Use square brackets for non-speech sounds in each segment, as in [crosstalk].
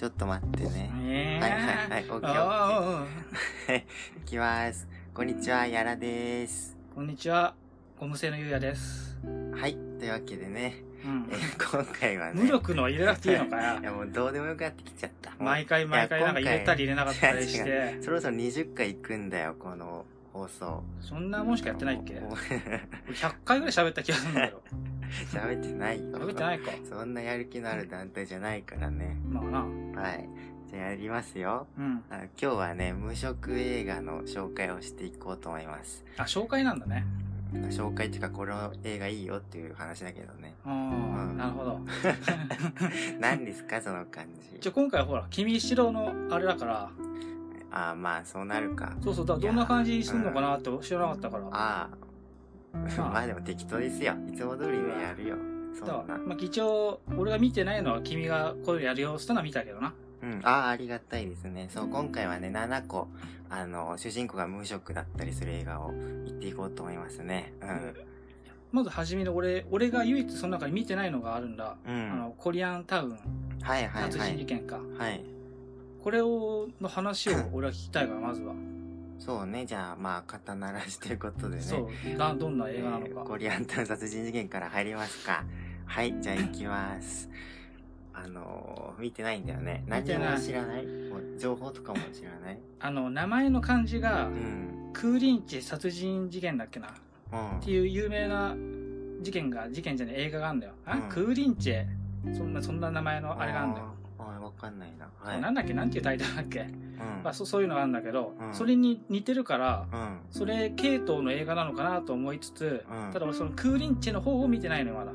ちょっと待ってね。えはいはいはい、オッケーオッケー。はい、いきます。こんにちは、やらです。こんにちは、ゴム製のゆうやです。はい、というわけでね、うんえ。ー今回はね。無力の入れなくていいのか [laughs] いよ。やもうどうでもよくなってきちゃった。毎回毎回なんか入れたり入れなかったりして。[laughs] そろそろ20回行くんだよ、この放送。そんなもんしかやってないっけ？もう俺 ?100 回ぐらい喋った気がするんだけど。[laughs] [laughs] 喋ってないよ。喋ってないか。そんなやる気のある団体じゃないからね。まあな。はい。じゃあやりますよ。うん。あ今日はね、無色映画の紹介をしていこうと思います。あ、紹介なんだね。紹介っていうか、この映画いいよっていう話だけどね。あうんあ、なるほど。[laughs] 何ですか、その感じじ。[laughs] ゃ、今回ほら、君白のあれだから、ああ、まあ、そうなるか。そうそう、だどんな感じすんのかなって知らなかったから。ああ [laughs] まあでも適当ですよ。いつも通りでやるよ。そんな。だから、まあ、一応、俺が見てないのは君がこういうのやるよってのは見たけどな。うん。ああ、ありがたいですね。そう、今回はね、7個、あの、主人公が無職だったりする映画を言っていこうと思いますね。まず初めに俺、俺が唯一その中に見てないのがあるんだ。うん。うん。あの、コリアンタウンはいはい殺はい。人事件か。はい。これを、の話を俺は聞きたいから、まずは。そうね。じゃあ、まあ、肩慣らしということでね。そう、だどんな映画なのか。えーコリアンタウン殺人事件から入りますか。はい、じゃあ行きます。[laughs] あのー、見てないんだよね。何も知らない？情報とかも知らない？あの、名前の漢字がう、ん。クーリンチ殺人事件だっけな？っうん。ていう有名な事件が、事件じゃねえ映画があるんだよ。あ、うんクーリンチ？ェ。そんな、そんな名前のあれがあるんだよ。わかんないな。はい。なんだっけ？なんていうタイトルだっけ、うん。まあ、そそういうのがあるんだけど、うんそれに似てるから、うん。それ系統の映画なのかなと思いつつ、うんただ俺そのクーリンチェの方を見てないのよ、まだ。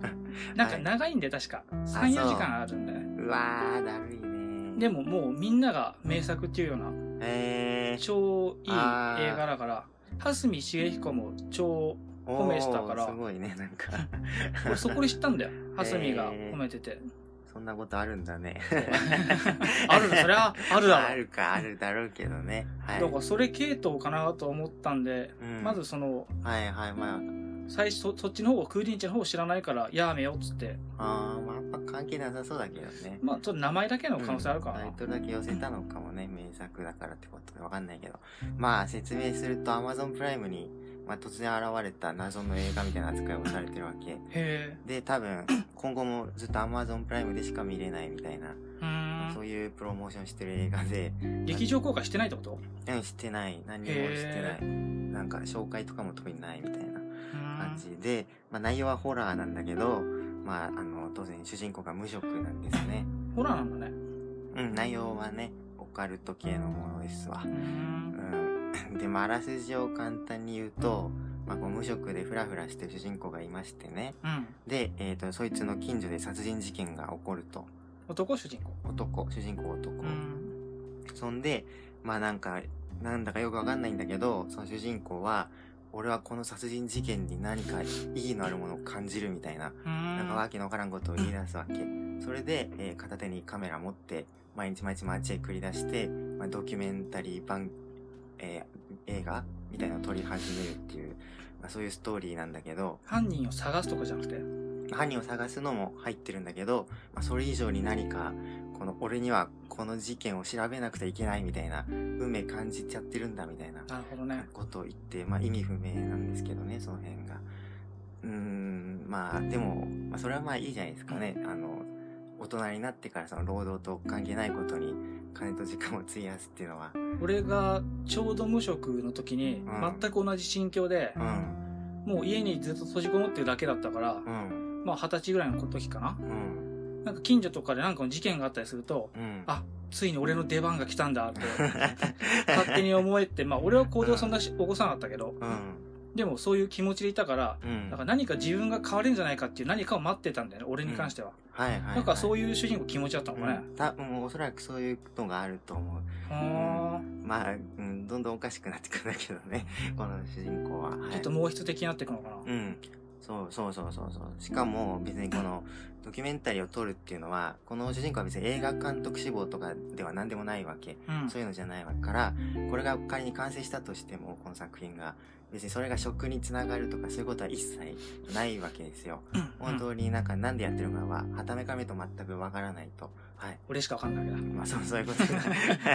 [laughs] なんか長いんで確か。3、そう4時間あるんだよね。うわー、だるいね。でももうみんなが名作っていうようなえー、超いい映画だから、蓮見茂彦も超、お褒めてたからーすごいね、なんか。俺そこで知ったんだよ。蓮見がえー褒めてて。そんなことあるんだね。[laughs] あるのそりゃあるだろ。[laughs] あるか、あるだろうけどね。はい。だからそれ系統かなと思ったんで、うんまずその、はいはい、まあ、最初そそっちの方、クーリンチェの方を知らないからやめようっつって。あー、まあ、あんま関係なさそうだけどね。まあちょっと名前だけの可能性あるからな。タイトルだけ寄せたのかもね、名作だからってことでわかんないけど。まあ、説明すると Amazon プライムに、まあ、突然現れた謎の映画みたいな扱いをされてるわけ。で、多分、[coughs] 今後もずっと Amazon プライムでしか見れないみたいな。そういうプロモーションしてる映画で、劇場公開してないってこと？うん、してない。何にもしてない。なんか、紹介とかも特にないみたいな感じで、まあ、内容はホラーなんだけど、まあ、あの、当然主人公が無職なんですね。ホラーなんだね。うん、内容はね、オカルト系のものですわうー。ん。うん。で、まあ、あらすじを簡単に言うと、まあ、こう無職でフラフラしてる主人公がいましてね。うん。で、えっ、と、そいつの近所で殺人事件が起こると。男主人公？男、主人公男。うん。そんで、まあなんか、なんだかよくわかんないんだけど、その主人公は、俺はこの殺人事件に何か意義のあるものを感じるみたいな、うーん。なんかわけのわからんことを言い出すわけ。[laughs] それで、えー片手にカメラ持って、毎日毎日街へ繰り出して、まあ、ドキュメンタリー版、えー映画？みたいなのを撮り始めるっていう、まあ、そういうストーリーなんだけど、犯人を探すとかじゃなくて？犯人を探すのも入ってるんだけど、まあ、それ以上に何か、この俺にはこの事件を調べなくてはいけないみたいな、運命感じちゃってるんだみたいな。ことを言って、まあ意味不明なんですけどね、その辺が。うーん、まあでも、まあそれはまあいいじゃないですかね。あの、大人になってからその労働と関係ないことに金と時間を費やすっていうのは、俺がちょうど無職の時にうん。全く同じ心境で、うん、もう家にずっと閉じこもってるだけだったから、うん、まあ二十歳ぐらいの時かな。うん、なんか近所とかでなんかの事件があったりすると、うん。あ、ついに俺の出番が来たんだって勝手に思えて、まあ俺は行動そんなし起こさなかったけど、うん、でもそういう気持ちでいたから、うん。だから何か自分が変われるんじゃないかっていう何かを待ってたんだよね、俺に関しては。はいはい、はい。なんかそういう主人公気持ちだったのかね。うん、多分おそらくそういうのがあると思う。はまあ、うん、どんどんおかしくなってくるんだけどね、[laughs] この主人公は。はいあちょっと毛質的になっていくのかな。うん。そうそうそうそうそう。しかも別にこの [laughs] ドキュメンタリーを撮るっていうのは、この主人公は別に映画監督志望とかでは何でもないわけ。うん。そういうのじゃないわけから、これが仮に完成したとしても、この作品が、別にそれが職につながるとかそういうことは一切ないわけですよ。うん本当になんかなんでやってるのかは、はためかめと全くわからないと。はい。俺しかわかんないけど。まあそう、そういうことだ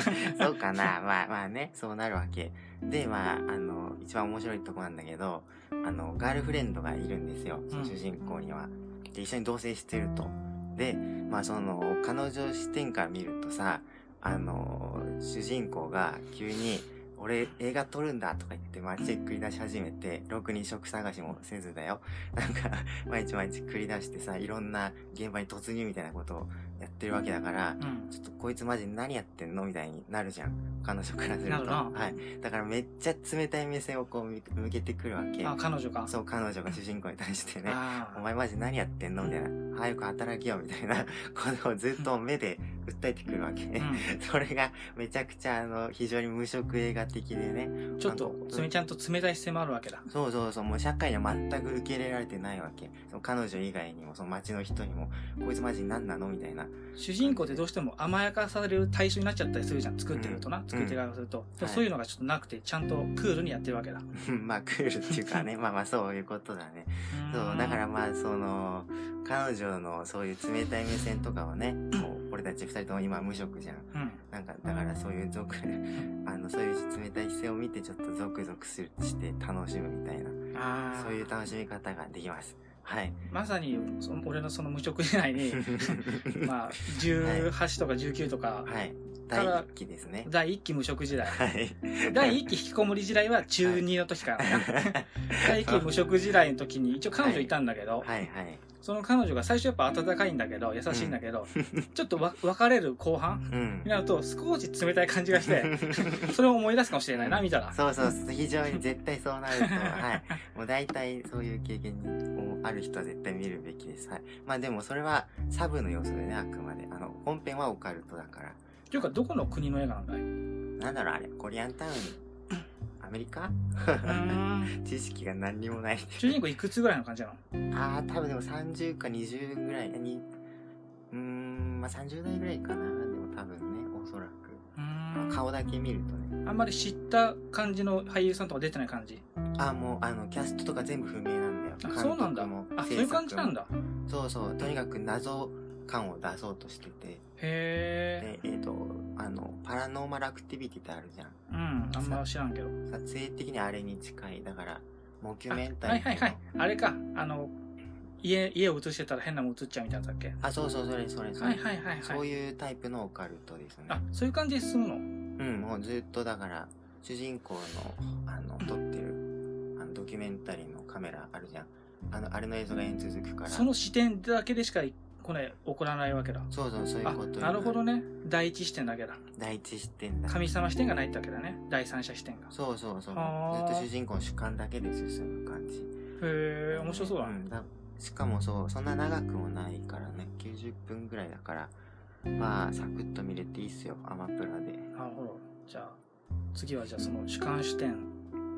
[laughs] そうかな。まあまあね、そうなるわけ。で、まあ、あの、一番面白いとこなんだけど、あの、ガールフレンドがいるんですよ。その主人公には。で、一緒に同棲してると。で、まあその、彼女視点から見るとさ、あの、主人公が急に、俺映画撮るんだとか言って街へ繰り出し始めて、ろくに職探しもせずだよ。なんか、毎日毎日繰り出してさ、いろんな現場に突入みたいなことをやってるわけだから、うん。ちょっとこいつマジ何やってんの？みたいになるじゃん。彼女からすると。はい。だからめっちゃ冷たい目線をこう向向けてくるわけ。あ、彼女か。そう、彼女が主人公に対してね。[laughs] あお前マジ何やってんの？みたいな。早く働きよみたいな [laughs] ことをずっと目で訴えてくるわけ。ーう [laughs] それがめちゃくちゃあの、非常に無色映画的でね。ん。ちょっと、つめちゃんと冷たい姿勢もあるわけだ。そうそうそう、もう社会には全く受け入れられてないわけ。その彼女以外にも、その街の人にも、こいつマジ何なの？みたいな。主人公ってどうしても甘やかされる対象になっちゃったりするじゃん。作ってるとな。ん作って側からすると。でもはいそういうのがちょっとなくて、ちゃんとクールにやってるわけだ。[laughs] まあ、クールっていうかね、まあまあそういうことだね。そう、だからまあ、その、彼女のそういう冷たい目線とかをね、もう俺たち二人とも今無職じゃん。うん。なんか、だからそういう族、[laughs] あの、そういう冷たい姿勢を見てちょっとゾクゾクするして楽しむみたいな。そういう楽しみ方ができます。はい。まさに、その俺のその無職時代に、[laughs] まあ、18とか19とか、はい。第から一期ですね。第1期無職時代。はい。第1期引きこもり時代は中2の時からかな。[laughs] 第1期無職時代の時に一応彼女いたんだけど、はいはい。その彼女が最初やっぱ温かいんだけど、優しいんだけど、ちょっとわ別れる後半うんに。なると少し冷たい感じがして、[laughs] それを思い出すかもしれないな、見たら。そうそう、非常に絶対そうなると、はい。もう大体そういう経験にある人は絶対見るべきです。はい。まあでもそれはサブの要素でね、あくまで。あの、本編はオカルトだから。というか、どこの国の映画なんだい？なんだろうあれ、コリアンタウン、[coughs] アメリカ？[laughs] 知識が何にもない。主人公いくつぐらいの感じなの？ああ、多分でも30か20ぐらい、に、うーん、まあ30代ぐらいかな。でも多分ね、おそらく。顔だけ見るとね。あんまり知った感じの俳優さんとか出てない感じ？あーもう、あの、キャストとか全部不明なんだよ。あ、そうなんだ監督も。あ、そういう感じなんだ。もそうそう。とにかく謎感を出そうとしてて。へで、えっ、と、あの、パラノーマルアクティビティってあるじゃん。え。うん、あんま知らんけど。撮影的にあれに近い。だから、モキあュメンタリーはいはいはい。あれか、あの、家、家を映してたら変なもん映っちゃうみたいなだっけ？あ、そうそう、それそれそれ。はいはいはいはい。そういうタイプのオカルトですね。あ、そういう感じで進むの？うん、もうずっとだから、主人公の、あの、撮ってる、ドキュメンタリーのカメラあるじゃん。あの、あれの映像が延続くから。その視点だけでしか、これ、起こらないわけだ。そうそう、そういうあこと、なるほど。ね。第一視点だけだ。第一視点だ。神様視点がないってわけだね。第三者視点が。そうそうそう。ずっと主人公の主観だけで進む感じ。へえ、面白そうだね。んだしかもそう、そんな長くもないからね、90分ぐらいだから、まあ、サクッと見れていいっすよ、アマプラで。なるほど。じゃあ、次はじゃあその主観視点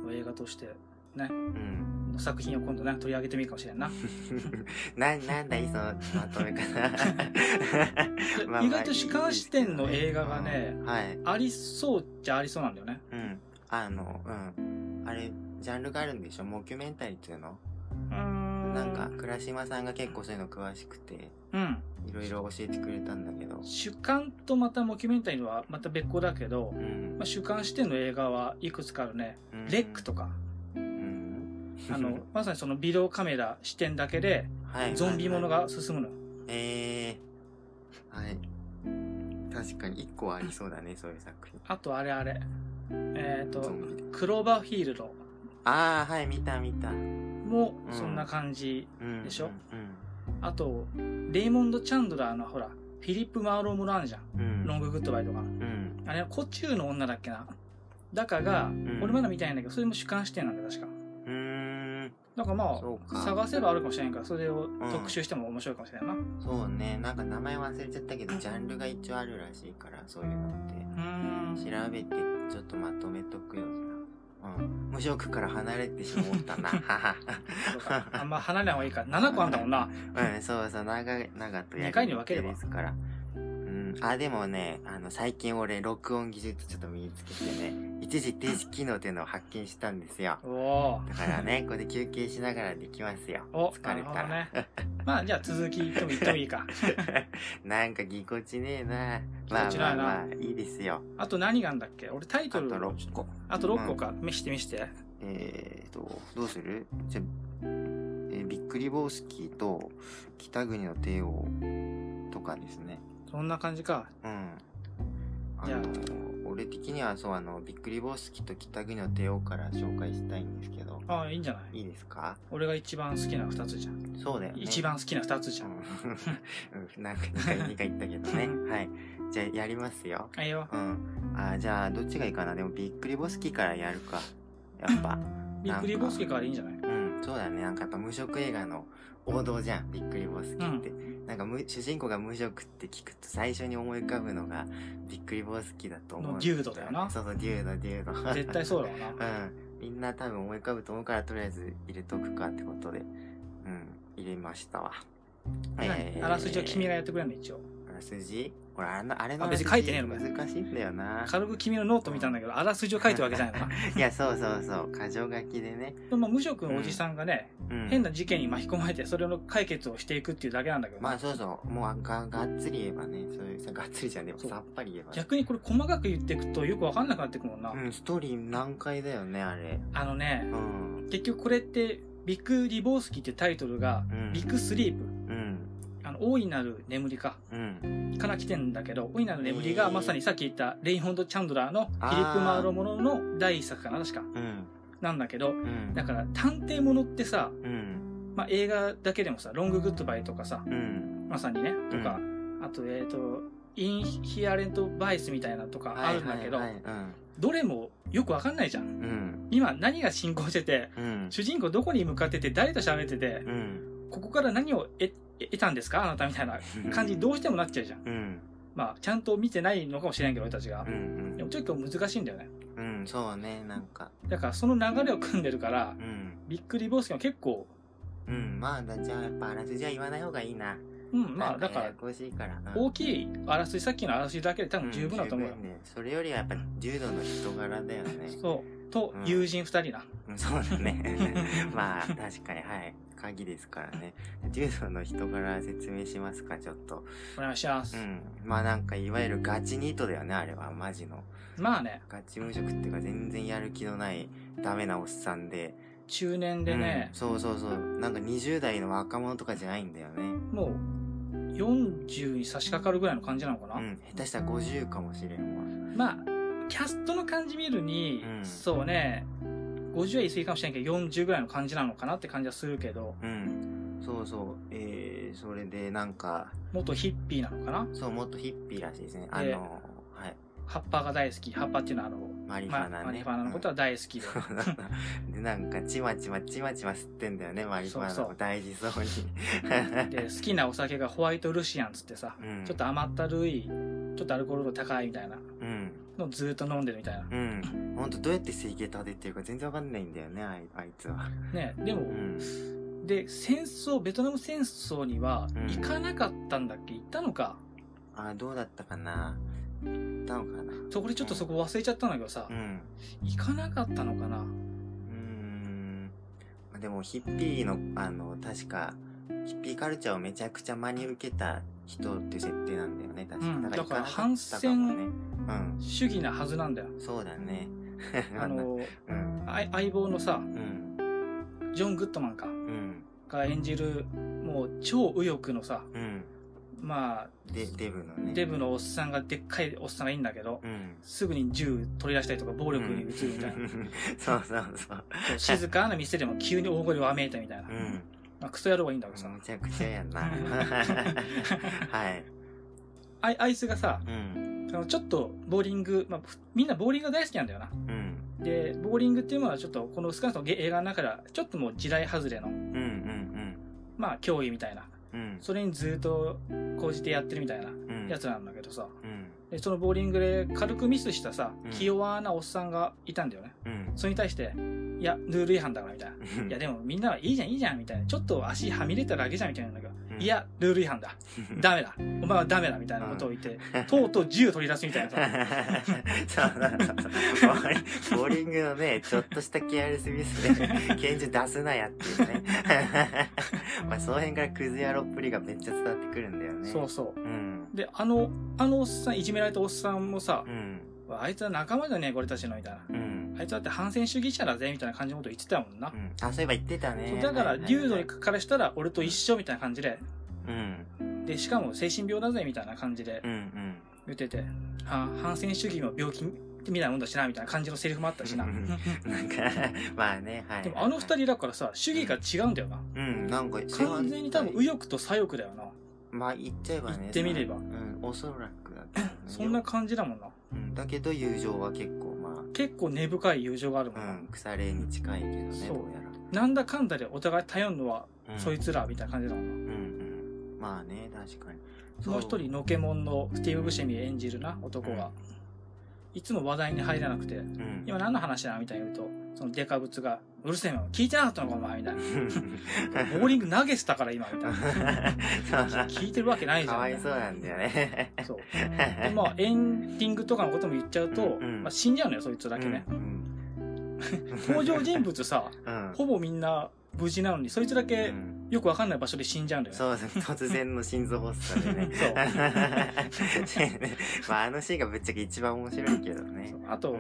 の映画として、ね、うん。作品を今度ね、取り上げてみるかもしれんな。[laughs] な、なんだい、そのまとめ方。[laughs] まあまあ意外と主観視点の映画がねうんはい。ありそうじゃありそうなんだよね。うん。あの、うん。あれ、ジャンルがあるんでしょ？モキュメンタリーっていうの？うーん。なんか、倉島さんが結構そういうの詳しくて、うん。いろいろ教えてくれたんだけど。主観とまたモキュメンタリーのはまた別個だけど、うんまあ、主観視点の映画はいくつかあるね。うんレックとか、うん。あの、[laughs] まさにそのビデオカメラ視点だけで、はいゾンビものが進むの。ええはい。確かに一個はありそうだね、そういう作品。あとあれあれ。えっ、とゾ、ンビで。クローバーフィールドああ、はい、見た見た。もうんそんな感じ。うん。でしょ？うん。あと、レイモンド・チャンドラーのほら、フィリップ・マーローもあるじゃん。うん。ロング・グッドバイとか。あれはコチューの女だっけな？だかが、ん俺まだ見たいんだけど、それも主観視点なんだよ、確か。なんかまあ、探せばあるかもしれないから、それを特集しても面白いかもしれないな。うそうね。なんか名前忘れちゃったけど、ジャンルが一応あるらしいから、そういうのって。調べて、ちょっとまとめとくよ。うん。無職から離れてしまったな。[laughs] [laughs] あんま離れない方がいいから。7個あんだもんな。うん、そうそう、長い、長とや二回に分ければですから。あ、でもね、あの、最近俺、録音技術ちょっと身につけてね、一時停止機能っていうのを発見したんですよ。[laughs] おおだからね、これで休憩しながらできますよ。お疲れたら。ねまあじゃあ続き言っても言ってもいいか [laughs] なんかぎこちねえな。ぎまあまあまあ、いいですよ。あと何があんだっけ？俺タイあとトル6個。あと6個か、見して見してえーと、どうする？じゃ、えーびっくりボースキーと北国の帝王とかですね。そんな感じかうん。あじゃあの、俺的にはそう、あの、びっくりボースキーと北国の帝王から紹介したいんですけど、ああいいんじゃない？いいですか？俺が一番好きな2つじゃん、そうだよね。一番好きな2つじゃん、うん。[laughs] うんなんか2回、2回言ったけどね。はい。じゃあ、やりますよ。あいいようん。あ、じゃあ、どっちがいいかな？でも、びっくりボスキーからやるか。やっぱ。びっくりボスケからいいんじゃない？うん、そうだね。なんかやっぱ無職映画の王道じゃん。ビッグ・リボウスキって。なんか無、主人公が無職って聞くと最初に思い浮かぶのが、ビッグ・リボウスキだと思う。のデュードだよなそうそう、デュード、デュード。絶対そうだろうなうん。みんな多分思い浮かぶと思うから、とりあえず入れとくかってことで、うん、入れましたわ。何あらすじは君がやってくれるの一応あらすじ？これ、あの、あれのあ別に書いてねえのかよ難しいんだよな。軽く君のノート見たんだけどあらすじを書いてるわけじゃないのかいや、[laughs] そうそうそう。箇条書きでね。まあ無職のおじさんがね、うん。変な事件に巻き込まれてそれの解決をしていくっていうだけなんだけどな、まあそうそう。もうが、がっつり言えばね。そういうさ、がっつりじゃん。でもそうさっぱり言えば。逆にこれ細かく言っていくとよくわかんなくなってくるもんな、うん、ストーリー難解だよね、あれ。あのねうん。結局これってビッグリボースキーってタイトルが、うんビッグスリープの大いなる眠りかうん。から来てんだけど大いなる眠りがまさにさっき言ったレイモンド・チャンドラーのフィリップ・マーロものの第一作かな確かうん。なんだけどうん。だから探偵ものってさ、うん。まあ、映画だけでもさ「ロング・グッドバイ」とかさうん。まさにねとか、あとえっ、とインヒアレント・バイスみたいなとかあるんだけど、どれもよくわかんないじゃん。今何が進行しててうん。主人公どこに向かってて誰と喋っててうん。ここから何を得得たんですか？あなたみたいな感じにどうしてもなっちゃうじゃんうん。まあちゃんと見てないのかもしれないけど俺たちがうん。でも結構難しいんだよねうん。そうね、なんか。だからその流れを組んでるからうん。びっくりボスキーは結構うん。まあ、だじゃあ、やっぱあらすじは言わない方がいいな。うんまあだから大きいあらすじさっきのあらすじだけで多分十分だと思うよね。それよりはやっぱ柔道の人柄だよね。そうとうん友人二人なうんそうだね。[laughs] まあ、確かに、はい。鍵ですからね。柔道の人柄説明しますか、ちょっと。お願いしますうん。まあなんか、いわゆるガチニートだよね、あれは。マジの。まあねガチ無職っていうか、全然やる気のない、ダメなおっさんで。中年でねうん、そうそうそう。なんか20代の若者とかじゃないんだよね。もう40に差し掛かるぐらいの感じなのかな、うん。下手したら50かもしれんわ。まあキャストの感じ見るに、うんそうね50は言い過ぎかもしれないけど40ぐらいの感じなのかなって感じはするけどうん。そうそう。えー、それでなんか、元ヒッピーなのかな？そう、もっとヒッピーらしいですね。あでの、はい。葉っぱが大好き葉っぱっていうのはあのマリフまァナね。マリファナのことは大好きで、[laughs] で、なんか、ちまちまちまちま吸ってんだよね、マリファナを大事そうに。で好きなお酒がホワイトルシアンつってさ、うんちょっと甘ったるいちょっとアルコール度高いみたいなうん。ずっと飲んでるみたいなうん。ほんと、どうやって生計立ててるか全然わかんないんだよね、あいあいつは。ねでも、うん。で戦争ベトナム戦争にはうん行かなかったんだっけ？行ったのか？あ、どうだったかな？行ったのかな？そこでちょっとそこ忘れちゃったんだけどさ、うん。行かなかったのかな？うーん。まあでも、ヒッピーの、あの、確か、ヒッピーカルチャーをめちゃくちゃ真に受けた人っていう設定なんだよね、確か。うん行かなかったかも反戦。主義なはずなんだよそうだね。[laughs] あの相棒のさうん。ジョン・グッドマンかうん。が演じるもう超右翼のさうん。まあで、デブのね。デブのおっさんがでっかいおっさんがいいんだけどうん。すぐに銃取り出したりとか暴力に移るみたいな、うん [laughs] そうそうそう。静かな店でも急に大声をわめいたみたいな、うん。まあ、クソ野郎がいいんだけどさ、むちゃくちゃやんな。[laughs] はい。ああいつがさうん。そのちょっとボーリング、まあ、ふみんなボーリングが大好きなんだよなうん。でボーリングっていうのはちょっとこの少なくとも映画の中ではちょっともう時代外れのうん。うん。まあ競技みたいなうん。それにずっと講じてやってるみたいなうん。やつなんだけどさうん。でそのボーリングで軽くミスしたさうん気弱なおっさんがいたんだよねうん。それに対していやルール違反だからみたいなうん。いやでもみんなはいいじゃんいいじゃんみたいなちょっと足はみ出ただけじゃんみたいなんだけどうんいや、ルール違反だ。[laughs] ダメだ。お前はダメだ。みたいなことを言って、とうとう銃を取り出すみたいなさ。そうそうそうボーリングのね、ちょっとしたケアレスミスで、拳銃出すなやっていうね。[laughs] まあ、その辺からクズ野郎っぷりがめっちゃ伝わってくるんだよね。そうそうん。う。で、あの、あのおっさん、いじめられたおっさんもさう、ん。あいつは仲間じゃねえ、俺たちの、みたいな。うん。あいつだって反戦主義者だぜ、みたいな感じのこと言ってたもんなう。ん。あ、そういえば言ってたね。だから、はいはいデュードにからしたら俺と一緒みたいな感じで、うん。で、しかも精神病だぜ、みたいな感じでうんうん。言ってて、は反戦主義も病気みたいなもんだしな、みたいな感じのセリフもあったしな。うんなんか、まあね、はい。でもあの二人だからさ、主義が違うんだよな。うん、なんか、完全に多分右翼と左翼だよな。まあ言っちゃえばね。言ってみればうん、おそらくだね、そんな感じだもんな。うん、だけど友情は結構ま結構根深い友情があるもあ、んな。うん、腐れに近いけどね、そうどうやなんだかんだでお互い頼るのは、そいつらみたいな感じだもんな。うんうん。まあね、確かに。もう一人、のけもんのスティーブ・ブシェミ演じるな、男が。いつも話題に入らなくて、うん。今何の話だみたいに言うと、そのデカブツが、うるせえよ、聞いてなかったのかお前みたいな。[laughs] ボーリング投げてたから今、みたいな。[laughs] 聞いてるわけないじゃん。かわいそうなんだよね。そう。[laughs] で、まあ、エンディングとかのことも言っちゃうと、うんまあ、死んじゃうのよ、そいつだけね。うん。登場人物さ、うん。ほぼみんな無事なのに、そいつだうけんよくわかんない場所で死んじゃうんだよね。そうそう、突然の心臓発作でね。そうまあ、あのシーンがぶっちゃけ一番面白いけどね。あと、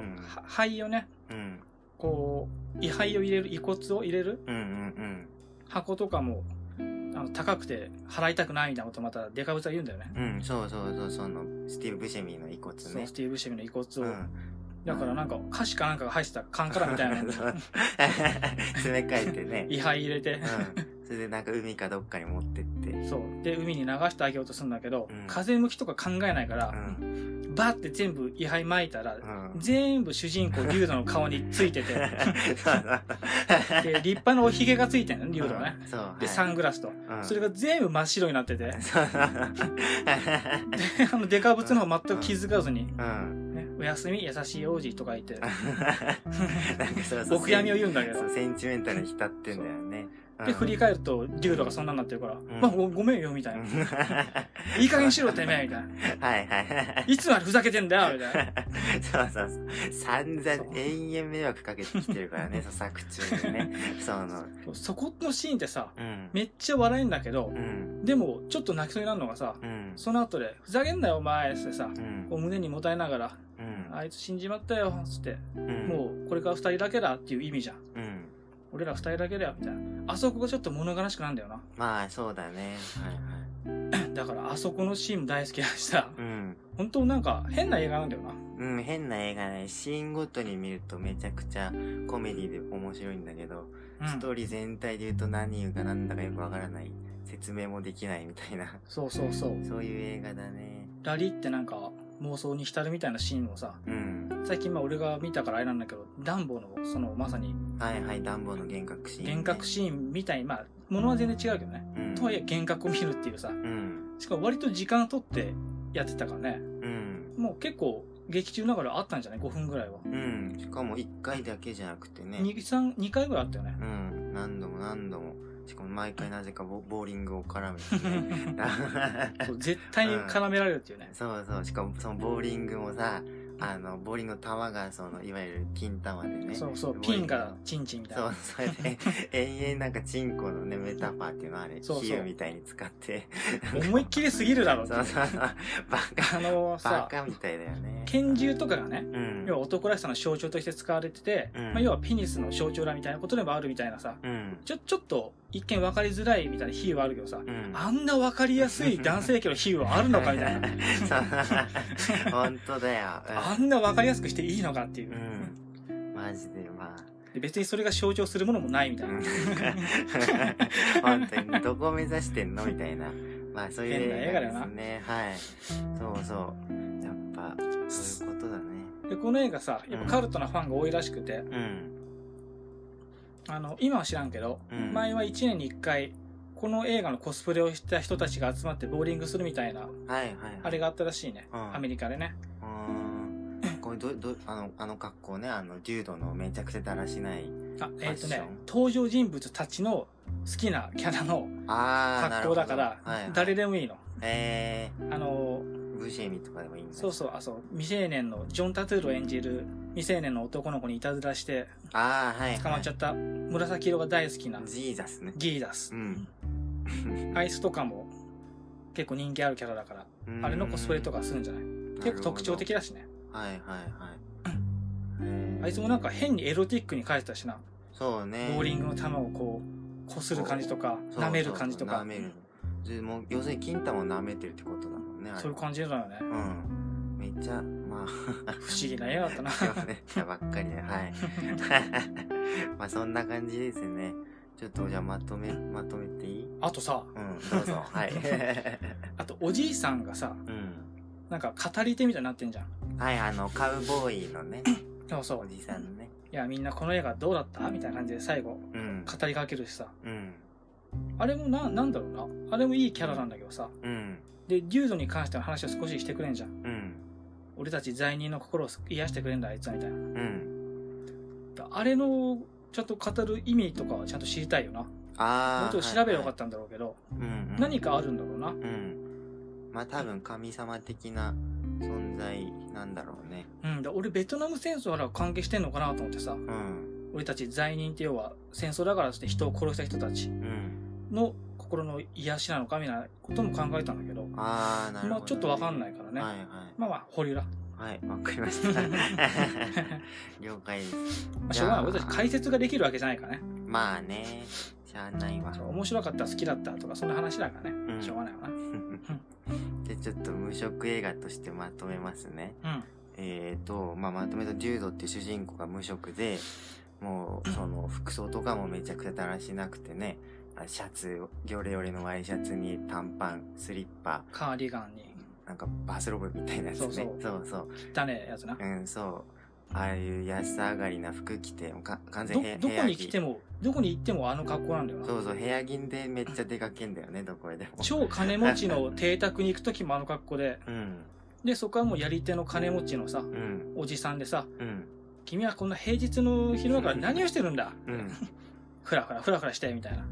肺をね、うん。こう、位牌を入れる、遺骨を入れる？うんうん箱とかも、あの高くて払いたくないみたいなことまたデカブツは言うんだよね。うん。うん、そうそうそう、その、スティーブ・ブシェミーの遺骨ねそうス。ティーブ・シェミの遺骨を、うん。だからなんか歌詞かなんかが入ってた缶からみたいな [laughs] 詰め替えてね。位牌入れて、うん。それでなんか海かどっかに持ってって。そう。で、海に流してあげようとするんだけど、うん風向きとか考えないからう、ん。バーって全部位牌巻いたら、うん。全部主人公、リュウドの顔についてて、で、立派なおひげがついてんのね、リュウドはね。うん。で、サングラスと。うんそれが全部真っ白になってて、で。あの、デカブツの方は全く気づかずに、おやすみ、優しい王子とか言って、[laughs] なんかそうそう。僕闇を言うんだけどセンチメンタルに浸ってんだよね。で、振り返ると、リュウドがそんなになってるから、んまあ、ごごめんよ、みたいな。いい加減しろ、てめえ、みたいな。はいはいはい。いつまでふざけてんだよ、みたいな。そうそうそう。散々延々迷惑かけてきてるからね、[laughs] その作中でね。その、そこのシーンってさ、うん。めっちゃ笑えんだけどう、ん。でも、ちょっと泣きそうになるのがさ、うん。その後で、ふざけんなよ、お前、ってさ、うんこう胸にもたえながら、うん。あいつ死んじまったよ、つって、うん。もう、これから二人だけだっていう意味じゃん。うん。俺ら二人だけだよ、みたいな。あそこがちょっと物悲しくなるんだよな。まあ、そうだね。はいはい。[clears throat] だから、あそこのシーンも大好きだしさ、うん。本当なんか、変な映画なんだよな。うん、変な映画ね。シーンごとに見るとめちゃくちゃコメディで面白いんだけど、うんストーリー全体で言うと何言うかなんだかよくわからない。説明もできないみたいな。そうそうそう。そういう映画だね。ラリってなんか、妄想に浸るみたいなシーンもさ、うん。最近まあ俺が見たからあれなんだけど、ダンボの、そのまさに、はいはい、暖房の幻覚シーン、ね。幻覚シーンみたいに、まあ、ものは全然違うけどね。うん。とはいえ幻覚を見るっていうさ、うん。しかも割と時間取ってやってたからね。うん。もう結構、劇中ながらあったんじゃない ?5 分ぐらいは。うん。しかも1回だけじゃなくてね。2、3、2回ぐらいあったよね。うん。何度も何度も。しかも毎回なぜかボボーリングを絡めてね。[laughs] 絶対に絡められるっていうね。そうそう。しかもそのボーリングもさ、あの、ボーリングの球がその、いわゆる金玉でね。そうそう、ピンがチンチンみたいそうな。、それで、[laughs] 延々なんかチンコのね、メタファーっていうのあれ、そうそう比喩みたいに使って。思いっきりすぎるだろってそうそうそう。バカ、あのバさ、カみたいだよね。拳銃とかがね、うん。要は男らしさの象徴として使われてて、うんまあ、要はペニスの象徴だみたいなことでもあるみたいなさ、うん。ちょ、ちょっと一見分かりづらいみたいな比喩はあるけどさ、うん。あんな分かりやすい男性器の比喩はあるのかみたいな。[laughs] そう本当だよ。あんな分かりやすくしていいのかっていう。うん。マジで、まあ。で別にそれが象徴するものもないみたいな。本当に、どこを目指してんのみたいな。まあ、そういう変な映画だよなですね。はい。そうそう。やっぱ、そういうことだね。で、この映画さ、やっぱカルトなファンが多いらしくて、うん。あの、今は知らんけど、うん前は1年に1回、この映画のコスプレをした人たちが集まってボーリングするみたいな、はいはいはい。あれがあったらしいね。うんアメリカでね。うーん。ど、ど、あの、あの格好ね、あの、柔道のめちゃくちゃだらしないあえっ、とね登場人物たちの好きなキャラの格好だから、はいはい、誰でもいいのえあのー、ブシェミとかでもいいんだ。そうそうあそう未成年のジョン・タトゥールを演じる未成年の男の子にいたずらしてああ、はい、はい。捕まっちゃった紫色が大好きなジーザスね。ギーダスう、ん。あいつとかも結構人気あるキャラだからあれのコスプレとかするんじゃない？結構特徴的だ。だしねはいはいはい。あいつもなんか変にエロティックに描いてたしなそうね。ボーリングの球をこうこする感じとかそう舐める感じとかそうそう舐める。でもう要するに金玉を舐めてるってことだもんね。そういう感じだよねうん。めっちゃ、まあ、[laughs] 不思議な絵だったな [laughs] ねばっかりで、はい。[laughs] まあそんな感じですね。ちょっとじゃあまとめ、まとめていい？あとさうん、どうぞ。はい。あとおじいさんがさうん。なんか語り手みたいになってんじゃんはい、あの、カウボーイのね、[clears throat] そうそうおじさんのね。いやみんなこの映画どうだったみたいな感じで最後うん。語りかけるしさうん。あれもななんだろうなあれもいいキャラなんだけどさうん。でデュードに関しての話を少ししてくれんじゃんうん。俺たち罪人の心を癒してくれんだあいつはみたいなうん。あれのちょっと語る意味とかはちゃんと知りたいよなもああ。うちょっと調べればよかっったんだろうけど、た。うん、うん。何かあるんだろうなうん。まあ多分神様的な存在なんだろうね。うんだ俺ベトナム戦争から関係してんのかなと思ってさうん。俺たち罪人って要は戦争だからって人を殺した人たちうん。の心の癒しなのかみたいなことも考えたんだけどああ、なるほど、ね。まあちょっとわかんないからね、はいはい。まあまあ保留だはい、わかりました。[laughs] [laughs] 了解です。まあしょうがない俺たち解説ができるわけじゃないからねまあね、しゃあないわ。面白かった好きだったとかそんな話だからね、うんしょうがないわな [laughs] で、ちょっと無色映画としてまとめますね。うんえーと、まあ、まとめると、デュードっていう主人公が無色で、もう、その、服装とかもめちゃくちゃだらしなくてね、あシャツ、ヨレヨレのワイシャツに短パン、スリッパ、カーディガンになんかバスローブみたいなやつね。そうそうそうそう。汚やつなうん、そう。ああいう安上がりな服着て、か完全どにどこに来てもどこに行ってもあの格好なんだよな。そうそう、部屋着でめっちゃ出かけんだよね、どこへでも。超金持ちの [laughs] 邸宅に行く時もあの格好で。うん、でそこはもうやり手の金持ちのさうん、おじさんでさうん、「君はこんな平日の昼間から何をしてるんだ？うん、[laughs] ふらふらふらふらして」みたいな。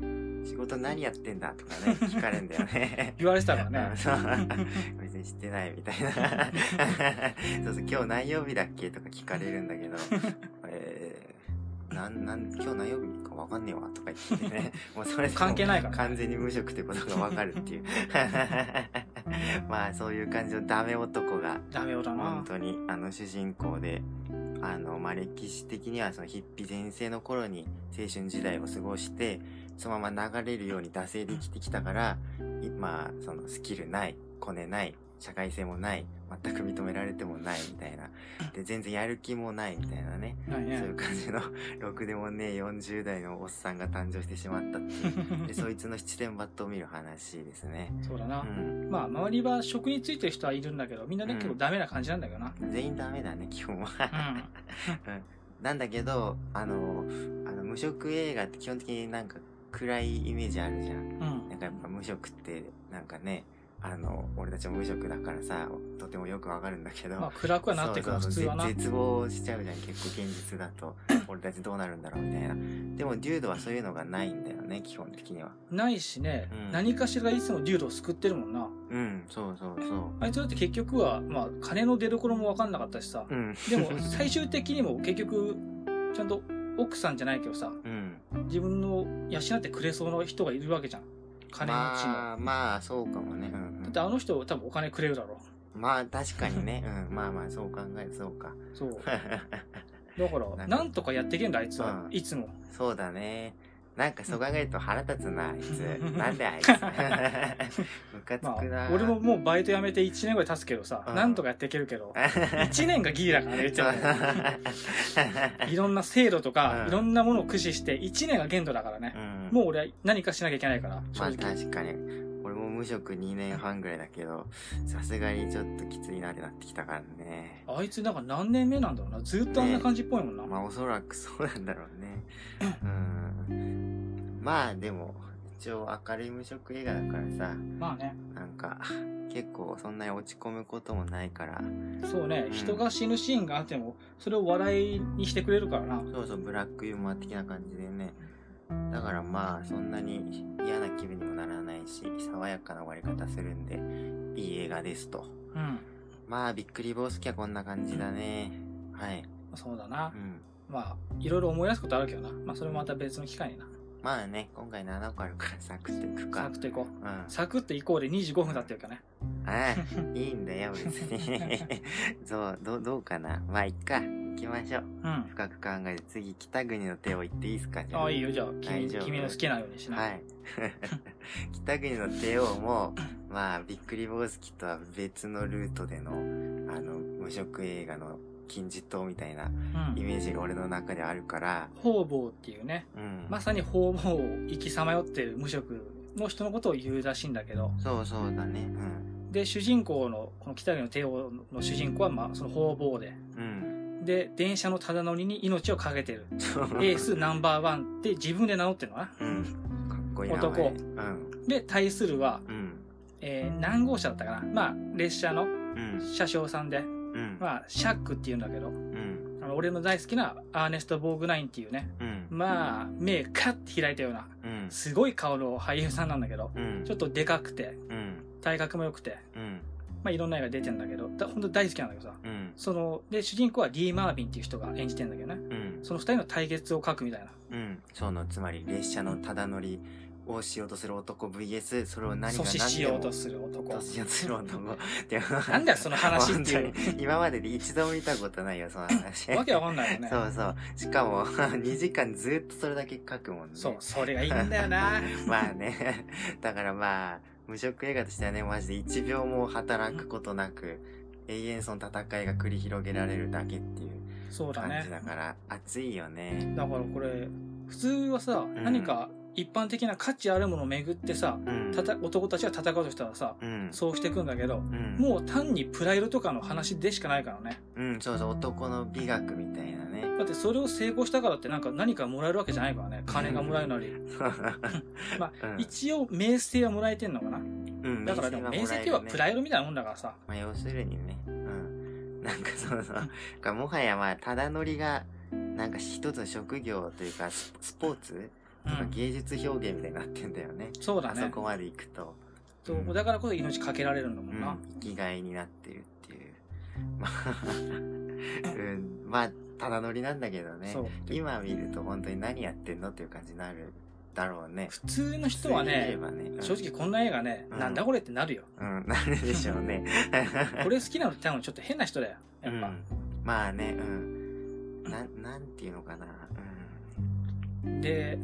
うん。仕事何やってんだとかね、聞かれんだよね。[laughs] 言われてたからうんねそう。[laughs] 別に知ってないみたいな。[laughs] そうそう、今日何曜日だっけとか聞かれるんだけど、えー、なん、なん、今日何曜日かわかんねえわとか言ってね。もうそれ関係ないからね完全に無職ってことがわかるっていう。まあそういう感じのダメ男が、ダメよだな本当にあの主人公で、あの、まあ、歴史的にはそのヒッピ全盛の頃に青春時代を過ごして、そのまま流れるように惰性で生きてきたから、いまあ、そのスキルない、コネない、社会性もない、全く認められてもないみたいな。で、全然やる気もないみたいなね。そういう感じの、ろくでもねえ40代のおっさんが誕生してしまったっていう。[laughs] で、そいつの七点抜刀を見る話ですね。そうだう。なんまあ周りは職についてる人はいるんだけどみんなねうん結構ダメな感じなんだけどな全員ダメだね、基本は。うんうんなんだけど、あの、あの、無色映画って基本的になんか暗いイメージあるじゃん。うんなんかやっぱ無色って、なんかね、あの、俺たちも無色だからさ、とてもよくわかるんだけど。まあ暗くはなってくる普通はなぜ絶望しちゃうじゃん、結構現実だと。[laughs] 俺たちどうなるんだろうみたいな。でも、デュードはそういうのがないんだよね、基本的には。ないしねうん何かしらがいつもデュードを救ってるもんなうん、そうそうそあいつだって結局はまあ金の出所も分かんなかったしさう。うん。でも最終的にも結局ちゃんと奥さんじゃないけどさうん。自分の養ってくれそうな人がいるわけじゃん金持ちの、まあ、まあ、そうかもね。うんうんだってあの人多分お金くれるだろまあ、確かにね。[laughs] うん、まあまあ、そう考える、そうか。そう [laughs] だからなんとかやっていけんだあいつは、うんいつもそうだね。なんかそう考えると腹立つな、あいつ。なんであいつ。[laughs] ムカつまあくな。俺ももうバイト辞めて1年ぐらい経つけどさ、うんなんとかやっていけるけど [laughs] 1年がギリだからね言っちゃういろんな制度とか、うんいろんなものを駆使して1年が限度だからね、うん、もう俺は何かしなきゃいけないから正まあ直、確かに。無職2年半ぐらいだけど、さすがにちょっときついなってなってきたからね。あいつなんか何年目なんだろうなずっとあんな感じっぽいもんな、まあおそらくそうなんだろうね。うん。まあでも、一応明るい無職映画だからさ、まあねなんか、結構そんなに落ち込むこともないから、そうね、うん人が死ぬシーンがあっても、それを笑いにしてくれるからな。そうそう、ブラックユーモア的な感じでね。だからまあ、そんなに嫌な気分にもならないし、爽やかな終わり方するんで、いい映画ですと。うん。まあ、びっくり坊主きはこんな感じだね。はい。そうだなう。ん。まあ、いろいろ思い出すことあるけどな。まあ、それもまた別の機会にな。まあね、今回7個あるからサクッといくか。サクッといこう。うん。サクッと行こうで25分経ってるからね。ああ、いいんだよ、別に。[laughs] そう、どう、どうかな。まあ、いっか。行きましょう。うん。深く考えて、次、北国の手を言っていいですか？じゃああ、いいよ。じゃあ、君、君の好きなようにしな。はい。[laughs] 北国の帝王も、まあ、びっくり坊主とは別のルートでの、あの、無色映画の金字塔みたいなうん。イメージが俺の中であるから、方々っていうね。うん。まさに方々を生きさまよってる無職の人のことを言うらしいんだけど。そうそうだね。うん。で、主人公の、この北国の帝王の主人公は、まあ、その方々で。うん。で、電車のただ乗りに命をかけてる。エースナンバーワンって自分で名乗ってるのかな。うん。かっこいいな。男うん。で、対するは、うん。えー何号車だったかな。まあ、列車のうん。車掌さんで、うん。まあ、シャックって言うんだけど、うん。あの俺の大好きなアーネスト・ボーグナインっていうね、うん。まあ、目カッて開いたような、うん。すごい顔の俳優さんなんだけど、うん。ちょっとでかくて、うん。体格も良くて、うん。まあいろんな映画出てんだけど、だ本当大好きなんだけどさ、うん。その、で、主人公はディー・マービンっていう人が演じてんだけどね、うん。その二人の対決を書くみたいな。うん。その、つまり、列車のただ乗りをしようとする男 VS、それを何が阻止何でもしようとする男。阻止しようとする男。[laughs] ってなんだよ、その話っていう。今までで一度も見たことないよ、その話。わけわかんないよね。そうそう。しかも、[laughs] 2時間ずっとそれだけ書くもんね。そう、それがいいんだよな。[laughs] まあね。だからまあ、無職映画としてはね、マジで1秒も働くことなく、永遠その戦いが繰り広げられるだけっていう感じ。だから、熱いよね。だからこれ、普通はさ、ん何か一般的な価値あるものをめぐってさ、うん。たた男たちが戦うとしたらさ、うん。そうしていくんだけど、うん。もう単にプライドとかの話でしかないからね。うん、そうそう、男の美学みたいなね。だってそれを成功したからってなんか何かもらえるわけじゃないからね。金がもらえるなり。[laughs] まあ、うん一応名声はもらえてんのかな。うん、だからでも名声っていうのはプライイドみたいなもんだからさ。まあ、要するにね。うん。なんかそうそう。かもはやまあ、ただ乗りが、なんか一つの職業というか、ススポーツうん。芸術表現みたいになってんだよね。そうだねあそこ。まで行くと。そうだからこそ命かけられるんだもうんな。ん。生きがいになってるっていう。まあ、うん。まあ、ただ乗りなんだけどね。今見ると本当に何やってんのっていう感じになるだろうね。普通の人はね、ばね、うん正直こんな映画ね、うんなんだこれってなるよ。うん、なるでしょうね。[laughs] これ好きなのって多分ちょっと変な人だよ。やっぱ。うん、まあね、うん。なん、なんていうのかな。で、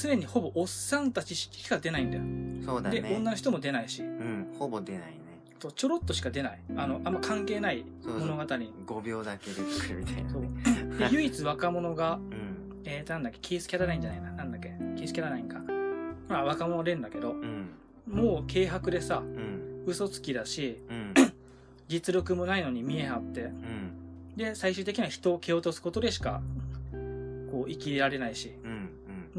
常にほぼおっさんたちしか出ないんだよ。うん。そうだね。で、女の人も出ないし、うん、ほぼ出ないね。とちょろっとしか出ない。あの、あんま関係ないそうそう物語に。5秒だけ出てくるみたいなそうね。[laughs] で、唯一若者が、うん。えーと、なんだっけ、キース・キャララインじゃないな。なんだっけ、キース・キャララインか。まあ、若者連んだけど、うん。もう軽薄でさ、うん。嘘つきだし、うん。[coughs] 実力もないのに見え張って、うん。で、最終的には人を蹴落とすことでしか、こう、生きられないし、うん。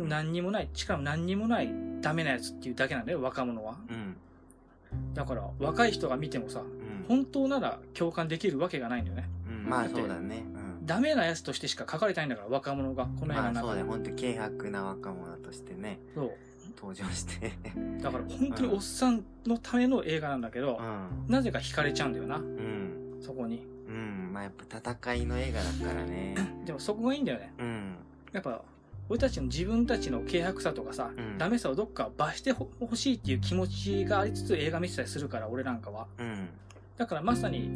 うん。何にもない、しかも何にもないダメなやつっていうだけなんだよ、若者は。うん。だから、若い人が見てもさ、うん。本当なら共感できるわけがないんだよね。うん。まあそうだね。うん。ダメなやつとしてしか書かれてないんだから、若者が、この映画の中で。まあそうだよ。本当軽薄な若者としてね、そう。登場して。だから本当におっさんのための映画なんだけどう、ん。なぜか惹かれちゃうんだよな、うん。そこに。うん。まあやっぱ戦いの映画だからね。でもそこがいいんだよね。うん。やっぱ、俺たちの自分たちの軽薄さとかさ、うんダメさをどっか罰してほ欲しいっていう気持ちがありつつ映画見てたりするから、俺なんかは。うん。だからまさに、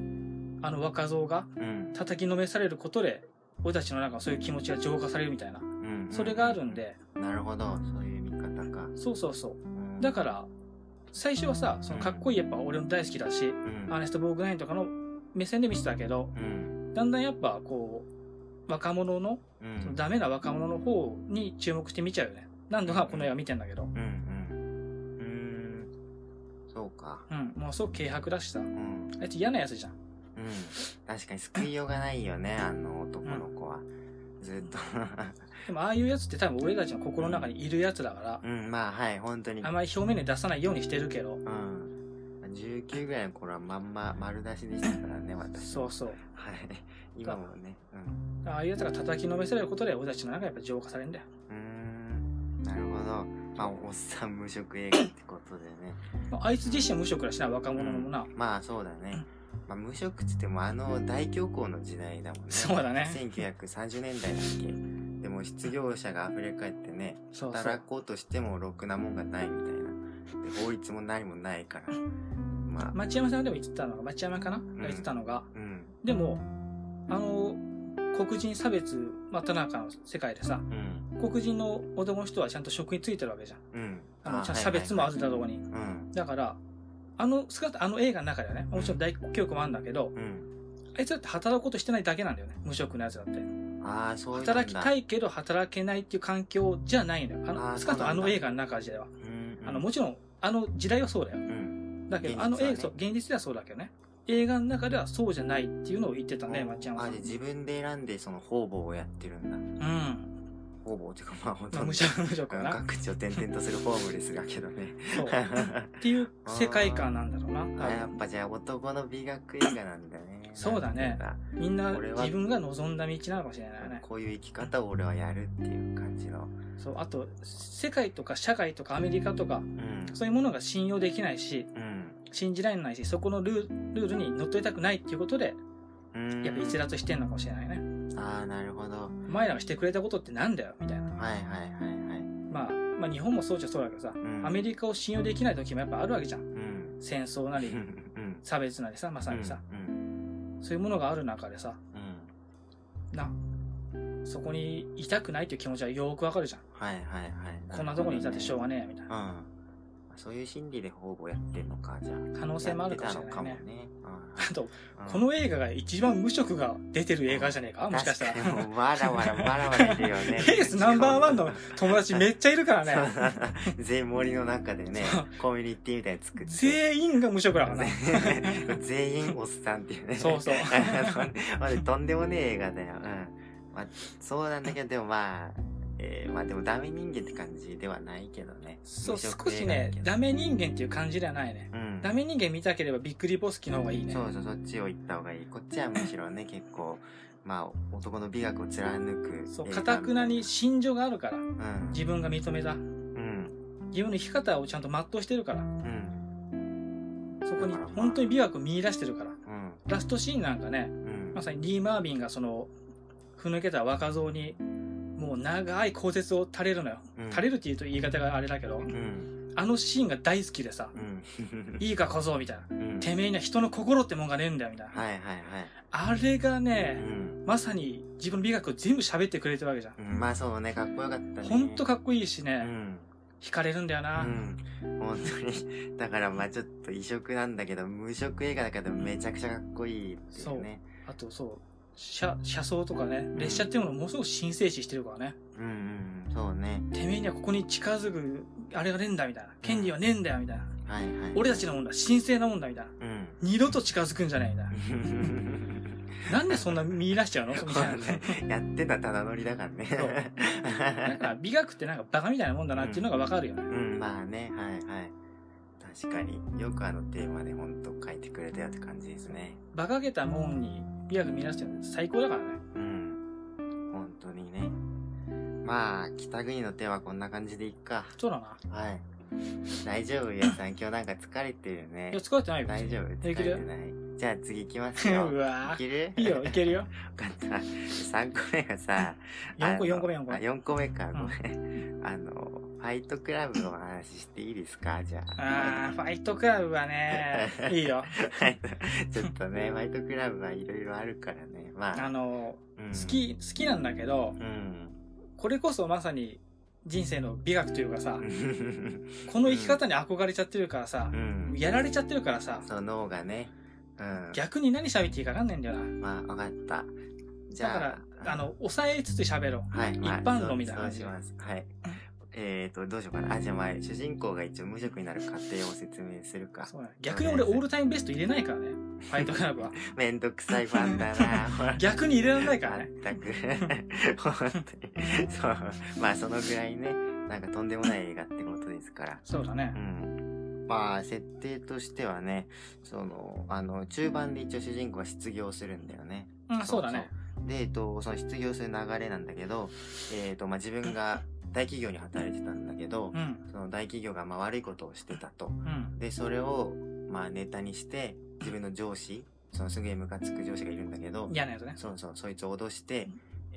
あの若造がうん。叩きのめされることで、俺たちの中のそういう気持ちが浄化されるみたいな。うん。それがあるん。で、なるほど。そういう見方か。そうそうそう。うんだから、最初はさ、そのかっこいいやっぱ俺も大好きだし、うん。アーネスト・ボーグナインとかの目線で見てたけど、うん。だんだんやっぱこう、若者の、そのうん。ダメな若者の方に注目して見ちゃうよね。何度かこの映画見てんだけど。うん。うん。うん。そうか。うん、もうすごく軽薄だしさ。うん。あいつ嫌なやつじゃん。うん。確かに救いようがないよね、あの男の子は。ずっと。でもああいうやつって多分俺たちの心の中にいるやつだから、うん、まあはい、本当に。あまり表面に出さないようにしてるけど、うん。19ぐらいの頃はまんま丸出しでしたからね、私。そうそう。はい。今もね、ああいうやつが叩きのめされることで、俺たちの中でやっぱ浄化されるんだよ。うん。うーん。なるほど。まあ、おっさん無職映画ってことでね。まああいつ自身は無職だしな、若者もな。まあ、そうだね。まあ、無職っつってもあの大恐慌の時代だもんね。そうだね1930年代だっけ？でも失業者が溢れ返ってね、働。こうとしてもろくなもんがないみたいな。で法律も何もないから。まあ、町山さんでも言ってたのが、町山かな、が言ってたのが、うん。でも、あの、黒人差別真っ只中の世界でさ、うん。黒人の男の人はちゃんと職についてるわけじゃん。うん。あの、ちゃんと差別もあるだろうに。うん。だから、あの姿、あの映画の中ではね、もちろん大記憶もあるんだけど、うん。あいつだって働くことしてないだけなんだよね。無職のやつだって。ああ、そうなんだ。働きたいけど働けないっていう環境じゃないのよ。あの、少なくともあの映画の中では。うん。あの、もちろん、あの時代はそうだよ。うん。だけど、ねあの映画、そう、現実ではそうだけどね。映画の中ではそうじゃないっていうのを言ってたね、町山さあ、んで。自分で選んでその方々をやってるんだ。うん。方々っていうか、まあ、ほとまあ、んど無職、[laughs] 無職な。各地を転々とするホームレスだけどね。そう。[laughs] っていう世界観なんだろうな。多あや分っぱじゃあ男の美学映画なんだね。そうだねみんな自分が望んだ道なのかもしれないね。こういう生き方を俺はやるっていう感じの。そう、あと、世界とか社会とかアメリカとか、うん。そういうものが信用できないし、うん。信じられないし、そこのルールに乗っ取りたくないっていうことで、うん。やっぱ逸脱してんのかもしれないね。ああ、なるほど。お前らがしてくれたことってなんだよみたいな。はいはいはいはい。まあ、まあ日本もそうじゃそうだけどさ、んアメリカを信用できない時もやっぱあるわけじゃん。うん。戦争なり、うん。うん。差別なりさ、まさにさ、うん。そういうものがある中でさ、うん。な、そこにいたくないっていう気持ちはよくわかるじゃん。はいはいはい。こんなとこにいたってしょうがねえみたいな。うん。そういう心理で方々やってんのか、じゃあ。可能性もあるかもしれないねね。あと、うんこの映画が一番無職が出てる映画じゃねえか？もしかしたら。わらわらわらわらいるよね。[laughs] エースナンバーワンの友達めっちゃいるからね。[laughs] 全森の中でねコミュニティみたいに作って。全員が無職だからな。[laughs] 全員おっさんっていうね。そうそうまあ、とんでもねえ映画だよ。うん。まあ、そうなんだけど、でもまあ、えーまあでもダメ人間って感じではないけどね。そう、少しねダメ人間っていう感じではないね。うん。ダメ人間見たければびっくりボスキの方がいいね。そうそう、そっちを行った方がいい。こっちはむしろね、結構、まあ、男の美学を貫く。そう、かたくなに心情があるから。うん。自分が認めた。うん。自分の生き方をちゃんと全うしてるから。うん。そこに本当に美学を見出してるから。うん。ラストシーンなんかね、うん。まさにリー・マービンがその、ふぬけた若造に、もう長い口舌を垂れるのよ。うん垂れるって言うと言い方があれだけど、うん。あのシーンが大好きでさ、うん。[laughs] いいか小僧みたいな。うん。てめえには人の心ってもんがねえんだよ、みたいな。はいはいはい。あれがうね、ん。まさに自分の美学を全部喋ってくれてるわけじゃん。うんまあそうね、かっこよかったね。ほんとかっこいいしうね、ん。惹かれるんだよな。うん。本当に。だからまあちょっと異色なんだけど、無色映画だけどめちゃくちゃかっこいいっていうね。あとそう、車、車窓とかね、列車っていうものをものすごく神聖視してるからね。うんうん。そうね。てめえにはここに近づく、あれがねえんだ、みたいな。権利はねえんだよ、みたいな。はいはい。俺たちのもんだ、神聖なもんだ、みたいな。うん。二度と近づくんじゃねえ、みたいな。なんでそんな見出しちゃうの？みたいな。やってたただ乗りだからね。そうなんか美学ってなんかバカみたいなもんだなっていうのがわかるよね。うん、まあね、はいはい。確かによくあのテーマで本当書いてくれたよって感じですね。馬鹿げたもんに美学見出してるの最高だからね。うん。本当にね。まあ、北国の手はこんな感じでいっか。そうだな。はい。大丈夫ゆうさん、今日なんか疲れてるねいや、。疲れてないよ。大丈夫疲れてないじゃあ次行きますよ。[laughs] うわいける？いいよ、いけるよ。[laughs] よかった。3個目がさ、4個、あの4個目、4個あ、目。4個目か、ごめん。あの、ファイトクラブの話していいですか？じゃあ。あー、ファイトクラブはね、[laughs] いいよ。はい。ちょっとね、ファイトクラブはいろいろあるからね。まあ。あの、うん好。き、好きなんだけど、うん。これこそまさに人生の美学というかさう、んこの生き方に憧れちゃってるからさう、ん。やられちゃってるからさ、そう、脳がね。うん。逆に何喋っていいかわかんないんだよな。まあ、わかった。じゃだから、あ、あの、抑えつつ喋ろう。はい、まあ一般論みたいな感じそうします。はい。えーと、どうしようかな。あ、じゃあまあ、主人公が一応無職になる過程を説明するか。そうだね逆に俺オールタイムベスト入れないからね。[laughs] ファイトクラブは。めんどくさいファンだな。[laughs] 逆に入れられないからね。まったく。[laughs] 本当に。そう。まあ、そのぐらいね、なんかとんでもない映画ってことですから。そうだねう。ん。まあ、設定としてはね、その、あの、中盤で一応主人公が失業するんだよね。うん、そうだね。で、えっと、その失業する流れなんだけど、えっと、まあ、自分が大企業に働いてたんだけどう、ん。その大企業がまあ悪いことをしてたと。うん。で、それを、まあ、ネタにして、自分の上司、そのすげえムカつく上司がいるんだけど、嫌なやつね。そうそう、そいつを脅して、